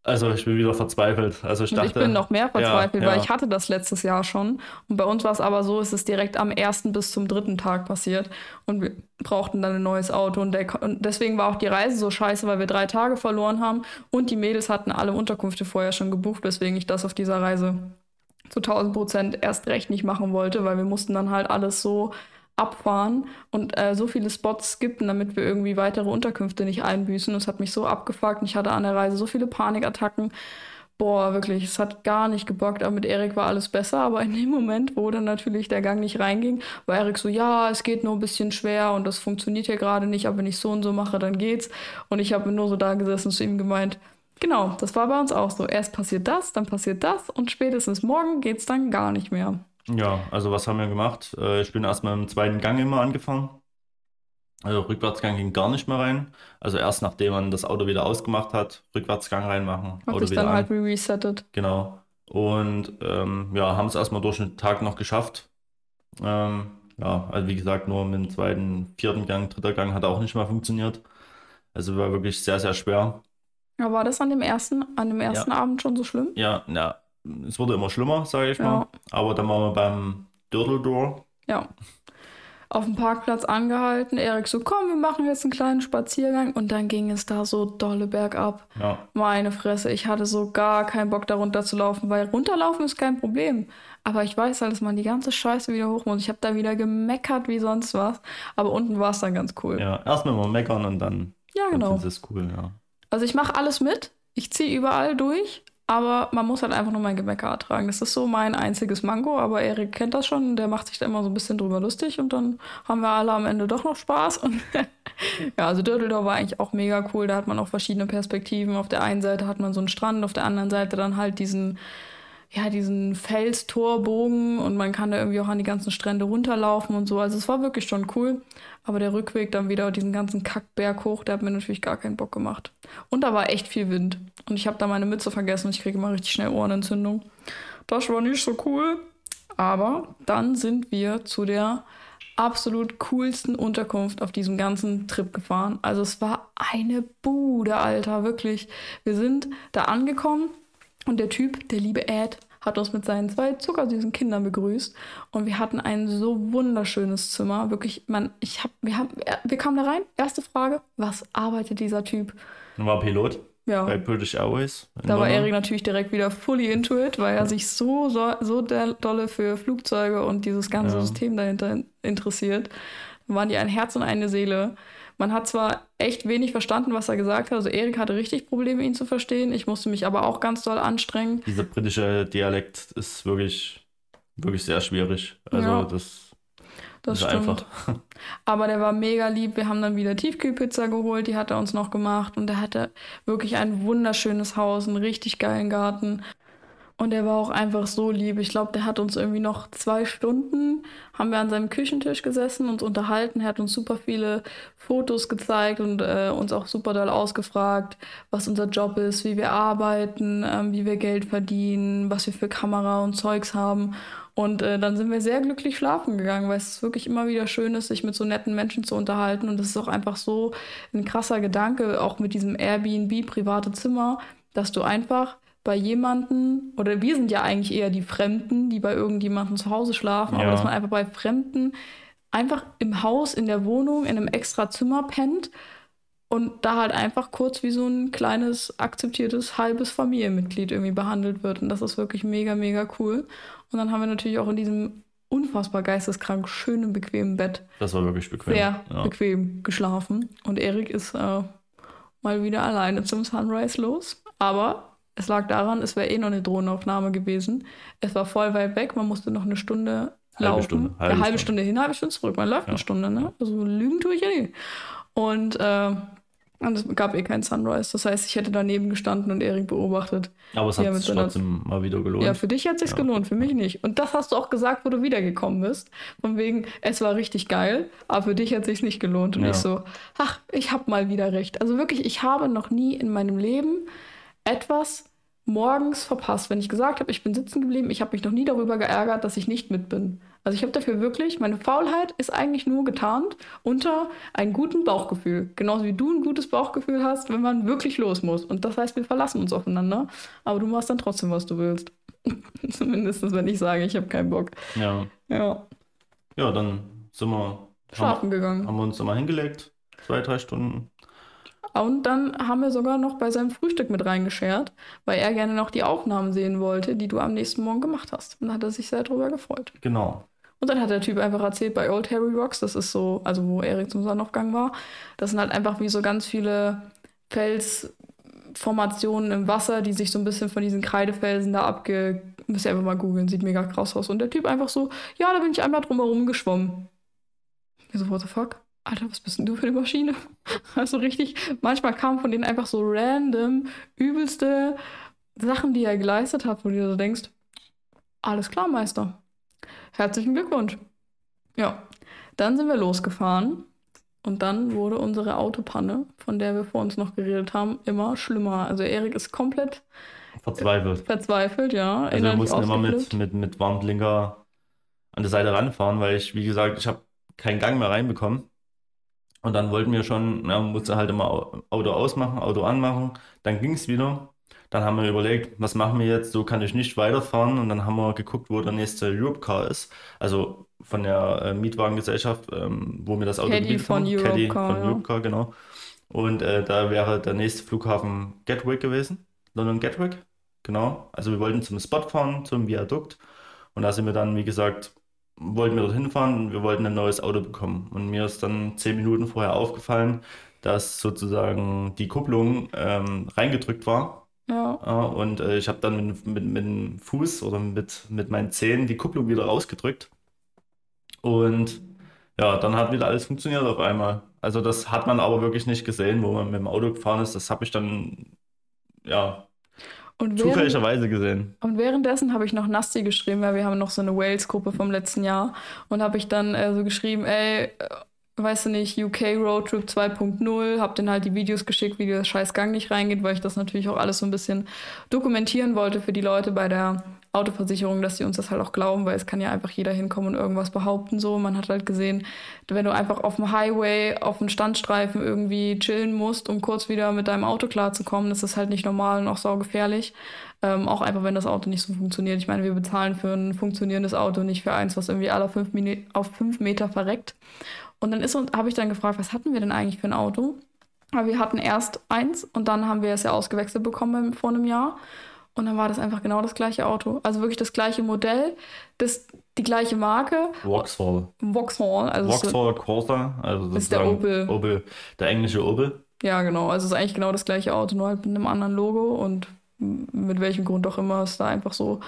Also ich bin wieder verzweifelt. Also ich Und ich dachte, bin noch mehr verzweifelt, ja, weil ja. ich hatte das letztes Jahr schon. Und bei uns war es aber so, es ist direkt am ersten bis zum dritten Tag passiert. Und wir brauchten dann ein neues Auto. Und, der, und deswegen war auch die Reise so scheiße, weil wir drei Tage verloren haben. Und die Mädels hatten alle Unterkünfte vorher schon gebucht, weswegen ich das auf dieser Reise zu 1000 Prozent erst recht nicht machen wollte, weil wir mussten dann halt alles so abfahren und äh, so viele Spots skippen, damit wir irgendwie weitere Unterkünfte nicht einbüßen. Das hat mich so abgefuckt und ich hatte an der Reise so viele Panikattacken. Boah, wirklich, es hat gar nicht gebockt, aber mit Erik war alles besser. Aber in dem Moment, wo dann natürlich der Gang nicht reinging, war Erik so, ja, es geht nur ein bisschen schwer und das funktioniert hier gerade nicht, aber wenn ich so und so mache, dann geht's. Und ich habe nur so da gesessen und zu ihm gemeint, genau, das war bei uns auch so. Erst passiert das, dann passiert das und spätestens morgen geht's dann gar nicht mehr. Ja, also was haben wir gemacht? Äh, Ich bin erstmal im zweiten Gang immer angefangen. Also Rückwärtsgang ging gar nicht mehr rein. Also erst nachdem man das Auto wieder ausgemacht hat, Rückwärtsgang reinmachen, Hat Auto sich wieder dann an. halt resettet. Genau. Und ähm, ja, haben es erstmal durch den Tag noch geschafft. Ähm, ja, also wie gesagt, nur mit dem zweiten, vierten Gang, dritter Gang hat auch nicht mehr funktioniert. Also war wirklich sehr, sehr schwer. Ja, war das an dem ersten, an dem ersten Abend schon so schlimm? Ja, ja, es wurde immer schlimmer, sage ich Ja. mal. Aber dann waren wir beim Dördeldor. Ja. Auf dem Parkplatz angehalten. Erik so, komm, wir machen jetzt einen kleinen Spaziergang. Und dann ging es da so dolle bergab. Ja, Meine Fresse, ich hatte so gar keinen Bock, da runter zu laufen, weil runterlaufen ist kein Problem. Aber ich weiß halt, dass man die ganze Scheiße wieder hoch muss. Ich habe da wieder gemeckert wie sonst was. Aber unten war es dann ganz cool. ja. Erstmal mal meckern und dann, Ja, dann genau. ist es cool, ja. Also ich mache alles mit. Ich ziehe überall durch. Aber man muss halt einfach nur mein Gemecker ertragen. Das ist so mein einziges Mango. Aber Erik kennt das schon. Der macht sich da immer so ein bisschen drüber lustig. Und dann haben wir alle am Ende doch noch Spaß. Und ja, also Dödeldorf war eigentlich auch mega cool. Da hat man auch verschiedene Perspektiven. Auf der einen Seite hat man so einen Strand, auf der anderen Seite dann halt diesen, ja, diesen Felstorbogen. Und man kann da irgendwie auch an die ganzen Strände runterlaufen und so. Also es war wirklich schon cool. Aber der Rückweg dann wieder diesen ganzen Kackberg hoch, der hat mir natürlich gar keinen Bock gemacht. Und da war echt viel Wind. Und ich habe da meine Mütze vergessen und ich kriege immer richtig schnell Ohrenentzündung. Das war nicht so cool. Aber dann sind wir zu der absolut coolsten Unterkunft auf diesem ganzen Trip gefahren. Also es war eine Bude, Alter, wirklich. Wir sind da angekommen und der Typ, der liebe Ed, hat uns mit seinen zwei zuckersüßen Kindern begrüßt und wir hatten ein so wunderschönes Zimmer. Wirklich, man, ich hab, wir haben, wir kamen da rein. Erste Frage: Was arbeitet dieser Typ? Dann war Pilot Ja. bei British Airways. Da war. Erik natürlich direkt wieder fully into it, weil er sich so, so, so dolle für Flugzeuge und dieses ganze Ja. System dahinter in- interessiert. Dann waren die ein Herz und eine Seele. Man hat zwar echt wenig verstanden, was er gesagt hat. Also Erik hatte richtig Probleme, ihn zu verstehen. Ich musste mich aber auch ganz doll anstrengen. Dieser britische Dialekt ist wirklich, wirklich sehr schwierig. Also Ja. das, Das ist stimmt. einfach. Aber der war mega lieb. Wir haben dann wieder Tiefkühlpizza geholt, die hat er uns noch gemacht. Und er hatte wirklich ein wunderschönes Haus, einen richtig geilen Garten. Und er war auch einfach so lieb. Ich glaube, der hat uns irgendwie noch zwei Stunden, haben wir an seinem Küchentisch gesessen, uns unterhalten. Er hat uns super viele Fotos gezeigt und äh, uns auch super doll ausgefragt, was unser Job ist, wie wir arbeiten, ähm, wie wir Geld verdienen, was wir für Kamera und Zeugs haben. Und äh, dann sind wir sehr glücklich schlafen gegangen, weil es wirklich immer wieder schön ist, sich mit so netten Menschen zu unterhalten. Und das ist auch einfach so ein krasser Gedanke, auch mit diesem Airbnb private Zimmer, dass du einfach bei jemanden, oder wir sind ja eigentlich eher die Fremden, die bei irgendjemandem zu Hause schlafen, aber Ja. dass man einfach bei Fremden einfach im Haus, in der Wohnung, in einem extra Zimmer pennt und da halt einfach kurz wie so ein kleines, akzeptiertes, halbes Familienmitglied irgendwie behandelt wird. Und das ist wirklich mega, mega cool. Und dann haben wir natürlich auch in diesem unfassbar geisteskrank schönen, bequemen Bett Das war wirklich bequem. sehr ja. bequem geschlafen. Und Erik ist äh, mal wieder alleine zum Sunrise los. Aber es lag daran, es wäre eh noch eine Drohnenaufnahme gewesen. Es war voll weit weg, man musste noch eine Stunde Halbe laufen. Stunde, Halbe, halbe halbe Stunde. Stunde hin, halbe Stunde zurück. Man läuft Ja. eine Stunde, ne? Also lügen tue ich ja nie. Und, äh, und es gab eh kein Sunrise. Das heißt, ich hätte daneben gestanden und Erik beobachtet. Aber es Ja, hat sich trotzdem mal wieder gelohnt. Ja, für dich hat sich's Ja. gelohnt, für mich nicht. Und das hast du auch gesagt, wo du wiedergekommen bist. Von wegen, es war richtig geil, aber für dich hat sich's nicht gelohnt. Und Ja. ich so, ach, ich hab mal wieder recht. Also wirklich, ich habe noch nie in meinem Leben etwas morgens verpasst. Wenn ich gesagt habe, ich bin sitzen geblieben, ich habe mich noch nie darüber geärgert, dass ich nicht mit bin. Also ich habe dafür wirklich, meine Faulheit ist eigentlich nur getarnt unter einem guten Bauchgefühl. Genauso wie du ein gutes Bauchgefühl hast, wenn man wirklich los muss. Und das heißt, wir verlassen uns aufeinander, aber du machst dann trotzdem, was du willst. Zumindest, wenn ich sage, ich habe keinen Bock. Ja. Ja. Ja, dann sind wir Schlafen haben, gegangen. haben wir uns immer hingelegt. Zwei, drei Stunden. Und dann haben wir sogar noch bei seinem Frühstück mit reingeschert, weil er gerne noch die Aufnahmen sehen wollte, die du am nächsten Morgen gemacht hast. Und da hat er sich sehr darüber gefreut. Genau. Und dann hat der Typ einfach erzählt, bei Old Harry Rocks, das ist so, also wo Erik zum Sonnenaufgang war, das sind halt einfach wie so ganz viele Felsformationen im Wasser, die sich so ein bisschen von diesen Kreidefelsen da abge... Müsst ihr einfach mal googeln, sieht mega krass aus. Und der Typ einfach so, ja, da bin ich einmal drumherum geschwommen. Ich so, what the fuck? Alter, was bist denn du für eine Maschine? Also richtig, manchmal kamen von denen einfach so random, übelste Sachen, die er geleistet hat, wo du dir so denkst, alles klar, Meister. Herzlichen Glückwunsch. Ja, dann sind wir losgefahren und dann wurde unsere Autopanne, von der wir vor uns noch geredet haben, immer schlimmer. Also Erik ist komplett Verzweifelt. verzweifelt, ja. Also wir mussten immer mit, mit, mit Warnblinker an der Seite ranfahren, weil ich, wie gesagt, ich habe keinen Gang mehr reinbekommen. Und dann wollten wir schon, na, musste halt immer Au- Auto ausmachen, Auto anmachen. Dann ging es wieder. Dann haben wir überlegt, was machen wir jetzt? So kann ich nicht weiterfahren. Und dann haben wir geguckt, wo der nächste Europcar ist. Also von der äh, Mietwagengesellschaft, ähm, wo wir das Auto Caddy von haben. Caddy Europcar, von ja. Europcar, genau. Und äh, da wäre der nächste Flughafen Gatwick gewesen. London Gatwick, genau. Also wir wollten zum Spot fahren, zum Viadukt. Und da sind wir dann, wie gesagt, wollten wir dorthin fahren und wir wollten ein neues Auto bekommen. Und mir ist dann zehn Minuten vorher aufgefallen, dass sozusagen die Kupplung ähm, reingedrückt war. Ja, Ja, und äh, ich habe dann mit, mit, mit dem Fuß oder mit, mit meinen Zähnen die Kupplung wieder rausgedrückt. Und ja, dann hat wieder alles funktioniert auf einmal. Also das hat man aber wirklich nicht gesehen, wo man mit dem Auto gefahren ist. Das habe ich dann ja und zufälligerweise gesehen. Und währenddessen habe ich noch Nasti geschrieben, weil wir haben noch so eine Wales-Gruppe vom letzten Jahr. Und habe ich dann äh, so geschrieben, ey, weißt du nicht, UK Roadtrip 2.0, habe dann halt die Videos geschickt, wie der scheiß Gang nicht reingeht, weil ich das natürlich auch alles so ein bisschen dokumentieren wollte für die Leute bei der Autoversicherung, dass sie uns das halt auch glauben, weil es kann ja einfach jeder hinkommen und irgendwas behaupten so. Man hat halt gesehen, wenn du einfach auf dem Highway, auf dem Standstreifen irgendwie chillen musst, um kurz wieder mit deinem Auto klarzukommen, das ist halt nicht normal und auch saugefährlich. Ähm, auch einfach, wenn das Auto nicht so funktioniert. Ich meine, wir bezahlen für ein funktionierendes Auto, nicht für eins, was irgendwie alle fünf, auf fünf Meter verreckt. Und dann ist und habe ich dann gefragt, was hatten wir denn eigentlich für ein Auto? Aber wir hatten erst eins und dann haben wir es ja ausgewechselt bekommen vor einem Jahr. Und dann war das einfach genau das gleiche Auto. Also wirklich das gleiche Modell, das, die gleiche Marke. Vauxhall. Vauxhall. Also so, Vauxhall Corsa, also ist der Opel. Opel, der englische Opel. ja, genau. Also es ist eigentlich genau das gleiche Auto, nur halt mit einem anderen Logo und mit welchem Grund auch immer ist da einfach so.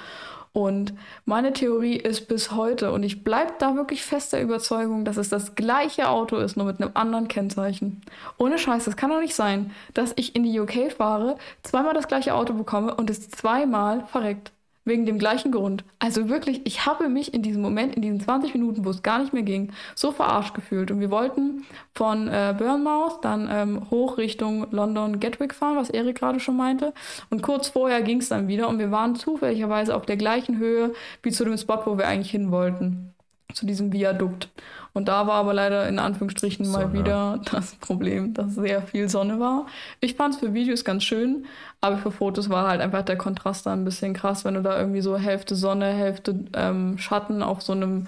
Und meine Theorie ist bis heute, und ich bleibe da wirklich fest der Überzeugung, dass es das gleiche Auto ist, nur mit einem anderen Kennzeichen. Ohne Scheiß, das kann doch nicht sein, dass ich in die UK fahre, zweimal das gleiche Auto bekomme und es zweimal verreckt. Wegen dem gleichen Grund. Also wirklich, ich habe mich in diesem Moment, in diesen 20 Minuten, wo es gar nicht mehr ging, so verarscht gefühlt. Und wir wollten von äh, Bournemouth dann ähm, hoch Richtung London Gatwick fahren, was Erik gerade schon meinte. Und kurz vorher ging es dann wieder und wir waren zufälligerweise auf der gleichen Höhe wie zu dem Spot, wo wir eigentlich hin wollten. Zu diesem Viadukt. Und da war aber leider in Anführungsstrichen mal Sonne. wieder das Problem, dass sehr viel Sonne war. Ich fand es für Videos ganz schön, aber für Fotos war halt einfach der Kontrast da ein bisschen krass, wenn du da irgendwie so Hälfte Sonne, Hälfte ähm, Schatten auf so einem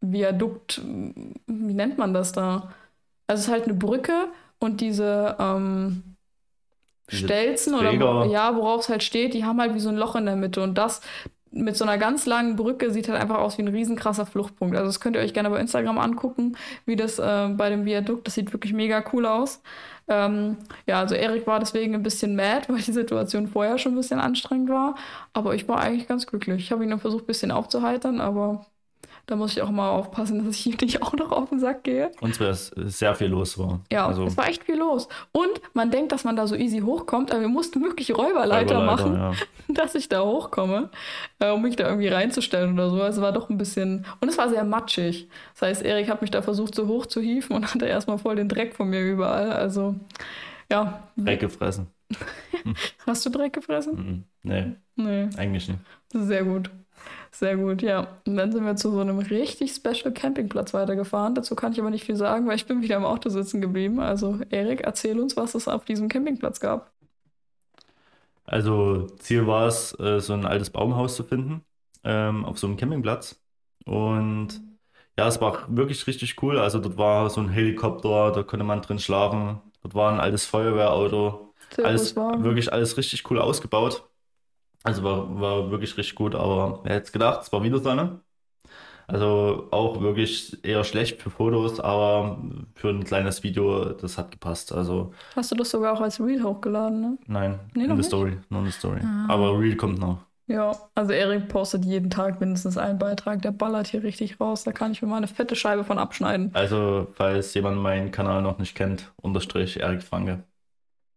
Viadukt, wie nennt man das da? Also es ist halt eine Brücke und diese ähm, Stelzen oder Träger. wo, ja, worauf es halt steht, die haben halt wie so ein Loch in der Mitte und das mit so einer ganz langen Brücke sieht halt einfach aus wie ein riesenkrasser Fluchtpunkt. Also das könnt ihr euch gerne bei Instagram angucken, wie das äh, bei dem Viadukt, das sieht wirklich mega cool aus. Ähm, ja, also Erik war deswegen ein bisschen mad, weil die Situation vorher schon ein bisschen anstrengend war. Aber ich war eigentlich ganz glücklich. Ich habe ihn dann versucht, ein bisschen aufzuheitern, aber da muss ich auch mal aufpassen, dass ich ihm nicht auch noch auf den Sack gehe. Und es sehr viel los war. Ja, also es war echt viel los. Und man denkt, dass man da so easy hochkommt, aber wir mussten wirklich Räuberleiter, Räuberleiter, machen, ja. dass ich da hochkomme, äh, um mich da irgendwie reinzustellen oder so. Es war doch ein bisschen. Und es war sehr matschig. Das heißt, Erik hat mich da versucht, so hoch zu hieven und hatte erstmal voll den Dreck von mir überall. Also, ja, Dreck gefressen. Hast du Dreck gefressen? Mhm. Nee, Nee. eigentlich nicht. Sehr gut. Sehr gut, ja. Und dann sind wir zu so einem richtig special Campingplatz weitergefahren. Dazu kann ich aber nicht viel sagen, weil ich bin wieder im Auto sitzen geblieben. Also, Erik, erzähl uns, was es auf diesem Campingplatz gab. Also Ziel war es, äh, so ein altes Baumhaus zu finden, ähm, auf so einem Campingplatz. Und ja, es war wirklich richtig cool. Also dort war so ein Helikopter, da konnte man drin schlafen. Dort war ein altes Feuerwehrauto. Was Alles, war. wirklich alles richtig cool ausgebaut. Also war, war wirklich richtig gut, aber wer hätte es gedacht, es war wieder Sonne. Also auch wirklich eher schlecht für Fotos, aber für ein kleines Video, das hat gepasst. Also Hast du das sogar auch als Reel hochgeladen, ne? nein, Nee, in der? Story, nur in der Story. Ah. Aber Real kommt noch. Ja, also Erik postet jeden Tag mindestens einen Beitrag. Der ballert hier richtig raus. Da kann ich mir mal eine fette Scheibe von abschneiden. Also, falls jemand meinen Kanal noch nicht kennt, unterstrich Erik Franke.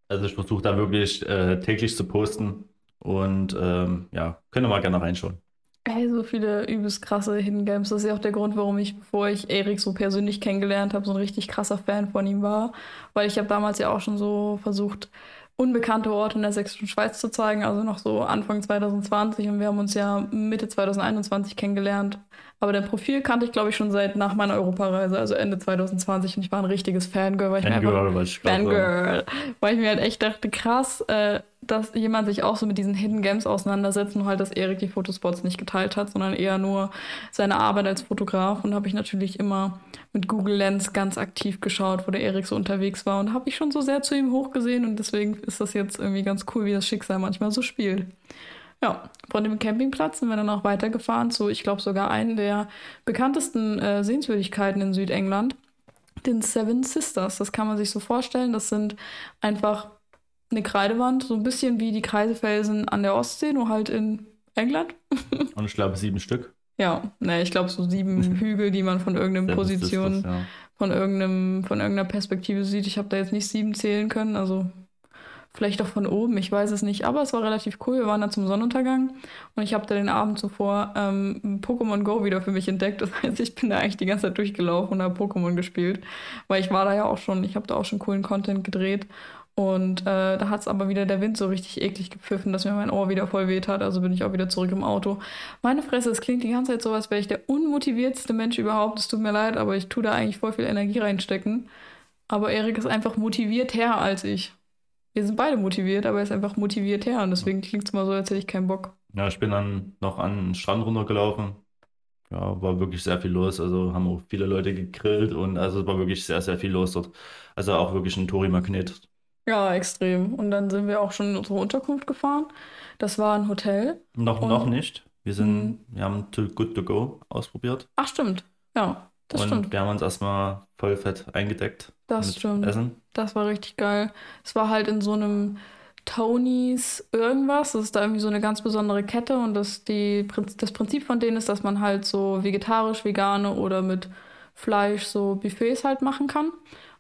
Also ich versuche da wirklich äh, täglich zu posten und ähm, ja, könnt ihr mal gerne reinschauen. Ey, so viele übelst krasse Hidden Games. Das ist ja auch der Grund, warum ich, bevor ich Erik so persönlich kennengelernt habe, so ein richtig krasser Fan von ihm war. Weil ich habe damals ja auch schon so versucht, unbekannte Orte in der sächsischen Schweiz zu zeigen, also noch so Anfang 2020 und wir haben uns ja Mitte 2021 kennengelernt. Aber dein Profil kannte ich, glaube ich, schon seit nach meiner Europareise, also Ende 2020 und ich war ein richtiges Fangirl, weil ich mir einfach Fangirl, ich. Fangirl. Weil ich mir halt echt dachte, krass, äh, dass jemand sich auch so mit diesen Hidden Games auseinandersetzt, nur halt, dass Erik die Fotospots nicht geteilt hat, sondern eher nur seine Arbeit als Fotograf. Und habe ich natürlich immer mit Google Lens ganz aktiv geschaut, wo der Erik so unterwegs war. Und habe ich schon so sehr zu ihm hochgesehen und deswegen ist das jetzt irgendwie ganz cool, wie das Schicksal manchmal so spielt. Ja, von dem Campingplatz sind wir dann auch weitergefahren zu, ich glaube, sogar einen der bekanntesten äh, Sehenswürdigkeiten in Südengland, den Seven Sisters. Das kann man sich so vorstellen. Das sind einfach eine Kreidewand, so ein bisschen wie die Kreisefelsen an der Ostsee, nur halt in England. Und ich glaube sieben Stück. Ja, ne, ich glaube so sieben Hügel, die man von irgendeiner Position, ja. von irgendeinem, von irgendeiner Perspektive sieht. Ich habe da jetzt nicht sieben zählen können, also vielleicht auch von oben, ich weiß es nicht, aber es war relativ cool. Wir waren da zum Sonnenuntergang und ich habe da den Abend zuvor ähm, Pokémon Go wieder für mich entdeckt. Das heißt, ich bin da eigentlich die ganze Zeit durchgelaufen und habe Pokémon gespielt, weil ich war da ja auch schon, ich habe da auch schon coolen Content gedreht. Und äh, da hat es aber wieder der Wind so richtig eklig gepfiffen, dass mir mein Ohr wieder voll weht hat. Also bin ich auch wieder zurück im Auto. Meine Fresse, es klingt die ganze Zeit so, als wäre ich der unmotivierteste Mensch überhaupt. Es tut mir leid, aber ich tue da eigentlich voll viel Energie reinstecken. Aber Erik ist einfach motiviert her als ich. Wir sind beide motiviert, aber er ist einfach motiviert her. Und deswegen klingt es mal so, als hätte ich keinen Bock. Ja, ich bin dann noch an den Strand runtergelaufen. Ja, war wirklich sehr viel los. Also haben auch viele Leute gegrillt und also es war wirklich sehr, sehr viel los dort. Also auch wirklich ein Touri-Magnet. Ja, extrem. Und dann sind wir auch schon in unsere Unterkunft gefahren. Das war ein Hotel. Noch, Und- noch nicht. Wir sind, Mhm. wir haben Too Good To Go ausprobiert. Ach, stimmt. Ja, das und stimmt. wir haben uns erstmal voll fett eingedeckt Das stimmt. Essen. Das war richtig geil. Es war halt in so einem Tonys irgendwas. Das ist da irgendwie so eine ganz besondere Kette und das, die, das Prinzip von denen ist, dass man halt so vegetarisch, vegane oder mit Fleisch so Buffets halt machen kann.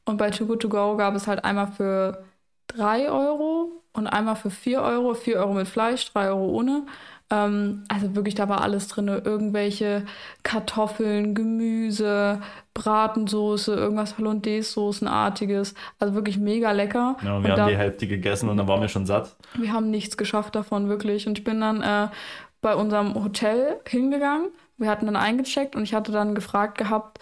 Und bei Too Good To Go gab es halt einmal für 3 Euro und einmal für 4 Euro. 4 Euro mit Fleisch, 3 Euro ohne. Ähm, also wirklich, da war alles drin. Irgendwelche Kartoffeln, Gemüse, Bratensoße, irgendwas Hollandaise-Soßenartiges. Also wirklich mega lecker. Ja, Und wir haben da- die Hälfte gegessen und dann waren wir schon satt. wir haben nichts geschafft davon, wirklich. Und ich bin dann äh, bei unserem Hotel hingegangen. Wir hatten dann eingecheckt und ich hatte dann gefragt gehabt,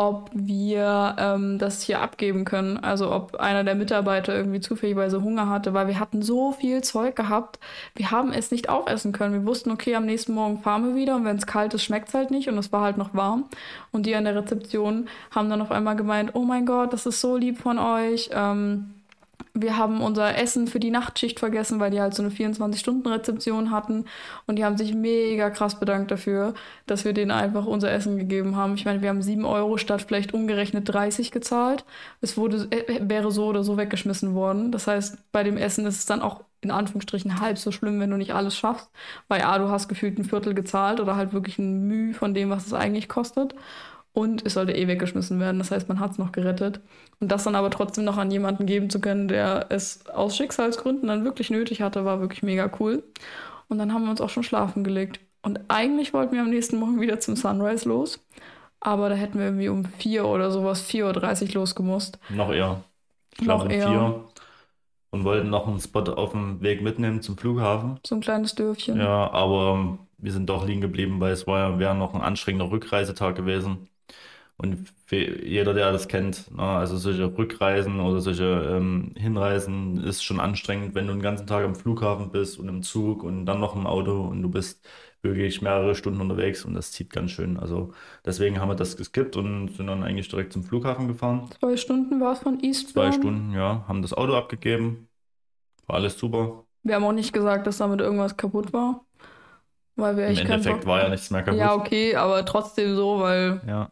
ob wir ähm, das hier abgeben können. Also ob einer der Mitarbeiter irgendwie zufälligerweise Hunger hatte, weil wir hatten so viel Zeug gehabt. Wir haben es nicht aufessen können. Wir wussten, okay, am nächsten Morgen fahren wir wieder und wenn es kalt ist, schmeckt es halt nicht und es war halt noch warm. Und die an der Rezeption haben dann auf einmal gemeint, oh mein Gott, das ist so lieb von euch. Ähm, wir haben unser Essen für die Nachtschicht vergessen, weil die halt so eine 24-Stunden-Rezeption hatten. Und die haben sich mega krass bedankt dafür, dass wir denen einfach unser Essen gegeben haben. Ich meine, wir haben 7 Euro statt vielleicht umgerechnet 30 gezahlt. Es wurde, äh, wäre so oder so weggeschmissen worden. Das heißt, bei dem Essen ist es dann auch in Anführungsstrichen halb so schlimm, wenn du nicht alles schaffst. Weil A, du hast gefühlt ein Viertel gezahlt oder halt wirklich ein Mühe von dem, was es eigentlich kostet. Und es sollte eh weggeschmissen werden. Das heißt, man hat es noch gerettet. Und das dann aber trotzdem noch an jemanden geben zu können, der es aus Schicksalsgründen dann wirklich nötig hatte, war wirklich mega cool. Und dann haben wir uns auch schon schlafen gelegt. Und eigentlich wollten wir am nächsten Morgen wieder zum Sunrise los. Aber da hätten wir irgendwie um 4 oder sowas, 4.30 Uhr losgemusst. Noch eher. Ich Noch glaube um eher. vier. und wollten noch einen Spot auf dem Weg mitnehmen zum Flughafen. So ein kleines Dörfchen. Ja, aber wir sind doch liegen geblieben, weil es war ja, wäre noch ein anstrengender Rückreisetag gewesen. Und für jeder, der das kennt, ne, also solche Rückreisen oder solche ähm, Hinreisen ist schon anstrengend, wenn du den ganzen Tag am Flughafen bist und im Zug und dann noch im Auto und du bist wirklich mehrere Stunden unterwegs und das zieht ganz schön. Also deswegen haben wir das geskippt und sind dann eigentlich direkt zum Flughafen gefahren. Zwei Stunden war es von Zwei Eastbourne. Stunden, ja, haben das Auto abgegeben. War alles super. Wir haben auch nicht gesagt, dass damit irgendwas kaputt war. Weil wir Im echt keinen Endeffekt war ja nichts mehr kaputt. Ja, okay, aber trotzdem so, weil Ja.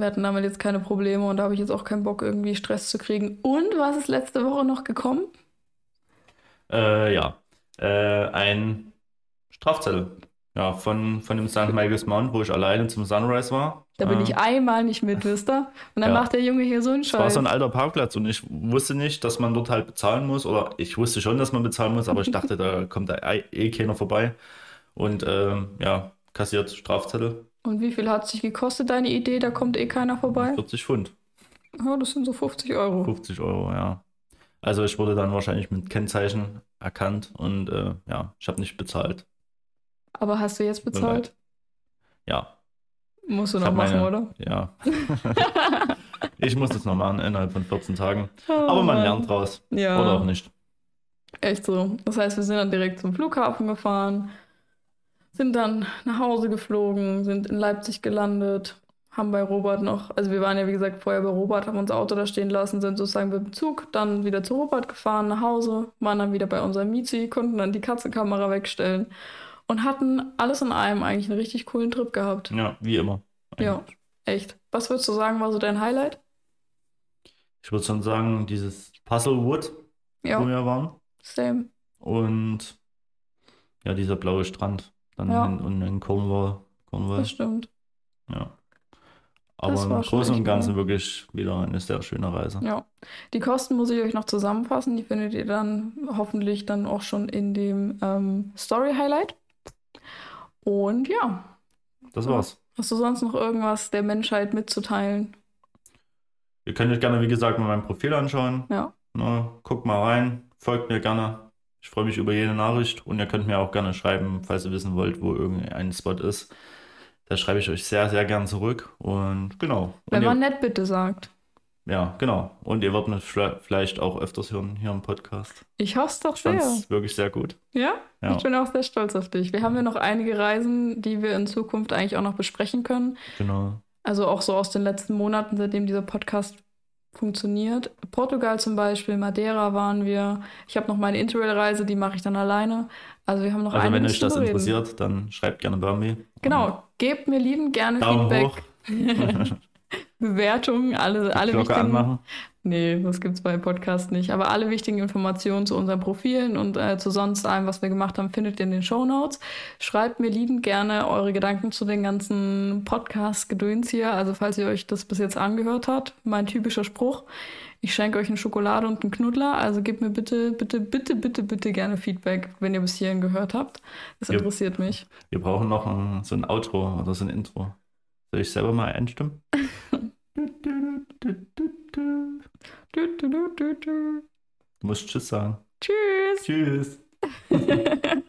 Wir hatten damit jetzt keine Probleme und da habe ich jetzt auch keinen Bock, irgendwie Stress zu kriegen. Und was ist letzte Woche noch gekommen? Äh, ja. Äh, ein Strafzettel. Ja, von, von dem St. Michael's Mount, wo ich alleine zum Sunrise war. Da bin Äh, ich einmal nicht mit, wisst ihr? Und dann Ja. macht der Junge hier so einen Es war Scheiß. so ein alter Parkplatz und ich wusste nicht, dass man dort halt bezahlen muss. Oder ich wusste schon, dass man bezahlen muss, aber ich dachte, da kommt da eh eh keiner vorbei. Und ähm, ja, kassiert Strafzettel, Und wie viel hat es sich gekostet, deine Idee? Da kommt eh keiner vorbei. 40 Pfund, Ja, das sind so 50 Euro. 50 Euro, ja. Also ich wurde dann wahrscheinlich mit Kennzeichen erkannt und äh, ja, ich habe nicht bezahlt. Aber hast du jetzt bezahlt? Ja, Musst du Ich noch machen, meine- oder? ja. ich muss das noch machen innerhalb von 14 Tagen. Oh, Aber man Mann. lernt draus. Ja. Oder auch nicht. Echt so. Das heißt, wir sind dann direkt zum Flughafen gefahren, sind dann nach Hause geflogen, sind in Leipzig gelandet, haben bei Robert noch, also wir waren ja wie gesagt vorher bei Robert, haben unser Auto da stehen lassen, sind sozusagen mit dem Zug dann wieder zu Robert gefahren, nach Hause, waren dann wieder bei unserem Miezi, konnten dann die Katzenkamera wegstellen und hatten alles in allem eigentlich einen richtig coolen Trip gehabt. Ja, wie immer. Ja, echt. Was würdest du sagen, war so dein Highlight? Ich würde schon sagen, dieses Puzzlewood, wo Ja, wir waren. same. Und ja, dieser blaue Strand. Dann Ja. in, und in Cornwall. Cornwall. Das stimmt. Ja. Aber im Großen und Ganzen cool. wirklich wieder eine sehr schöne Reise. Ja, die Kosten muss ich euch noch zusammenfassen. Die findet ihr dann hoffentlich dann auch schon in dem ähm, Story-Highlight. Und ja, Das war's. hast du sonst noch irgendwas der Menschheit mitzuteilen? Ihr könnt euch gerne, wie gesagt, mal mein Profil anschauen. Ja, Ne, guckt mal rein, folgt mir gerne. Ich freue mich über jede Nachricht und ihr könnt mir auch gerne schreiben, falls ihr wissen wollt, wo irgendein Spot ist. Da schreibe ich euch sehr, sehr gern zurück. Und genau. Und wenn ihr, man nett bitte sagt. ja, genau. Und ihr werdet mich vielleicht auch öfters hören hier im Podcast. Ich hoffe es doch sehr. es wirklich sehr gut. Ja? Ja. ich bin auch sehr stolz auf dich. Wir haben ja noch einige Reisen, die wir in Zukunft eigentlich auch noch besprechen können. Genau. Also auch so aus den letzten Monaten, seitdem dieser Podcast funktioniert. Portugal zum Beispiel, Madeira waren wir. Ich habe noch meine Interrail-Reise, die mache ich dann alleine. Also wir haben noch Also wenn euch das interessiert, dann schreibt gerne bei mir. Genau, gebt mir liebend gerne Daumen Feedback, hoch, Bewertungen, alle, alle Glocke wichtigen. anmachen. Nee, das gibt's bei Podcast nicht. Aber alle wichtigen Informationen zu unseren Profilen und äh, zu sonst allem, was wir gemacht haben, findet ihr in den Show Notes. Schreibt mir liebend gerne eure Gedanken zu den ganzen Podcast-Gedöns hier. Also falls ihr euch das bis jetzt angehört habt, mein typischer Spruch. Ich schenke euch eine Schokolade und einen Knuddler. Also gebt mir bitte, bitte, bitte, bitte, bitte gerne Feedback, wenn ihr bis hierhin gehört habt. Das Ja. interessiert mich. Wir brauchen noch ein, so ein Outro oder so ein Intro. Soll ich selber mal einstimmen? Du, du, du, du, musst Tschüss sagen. Tschüss. Tschüss.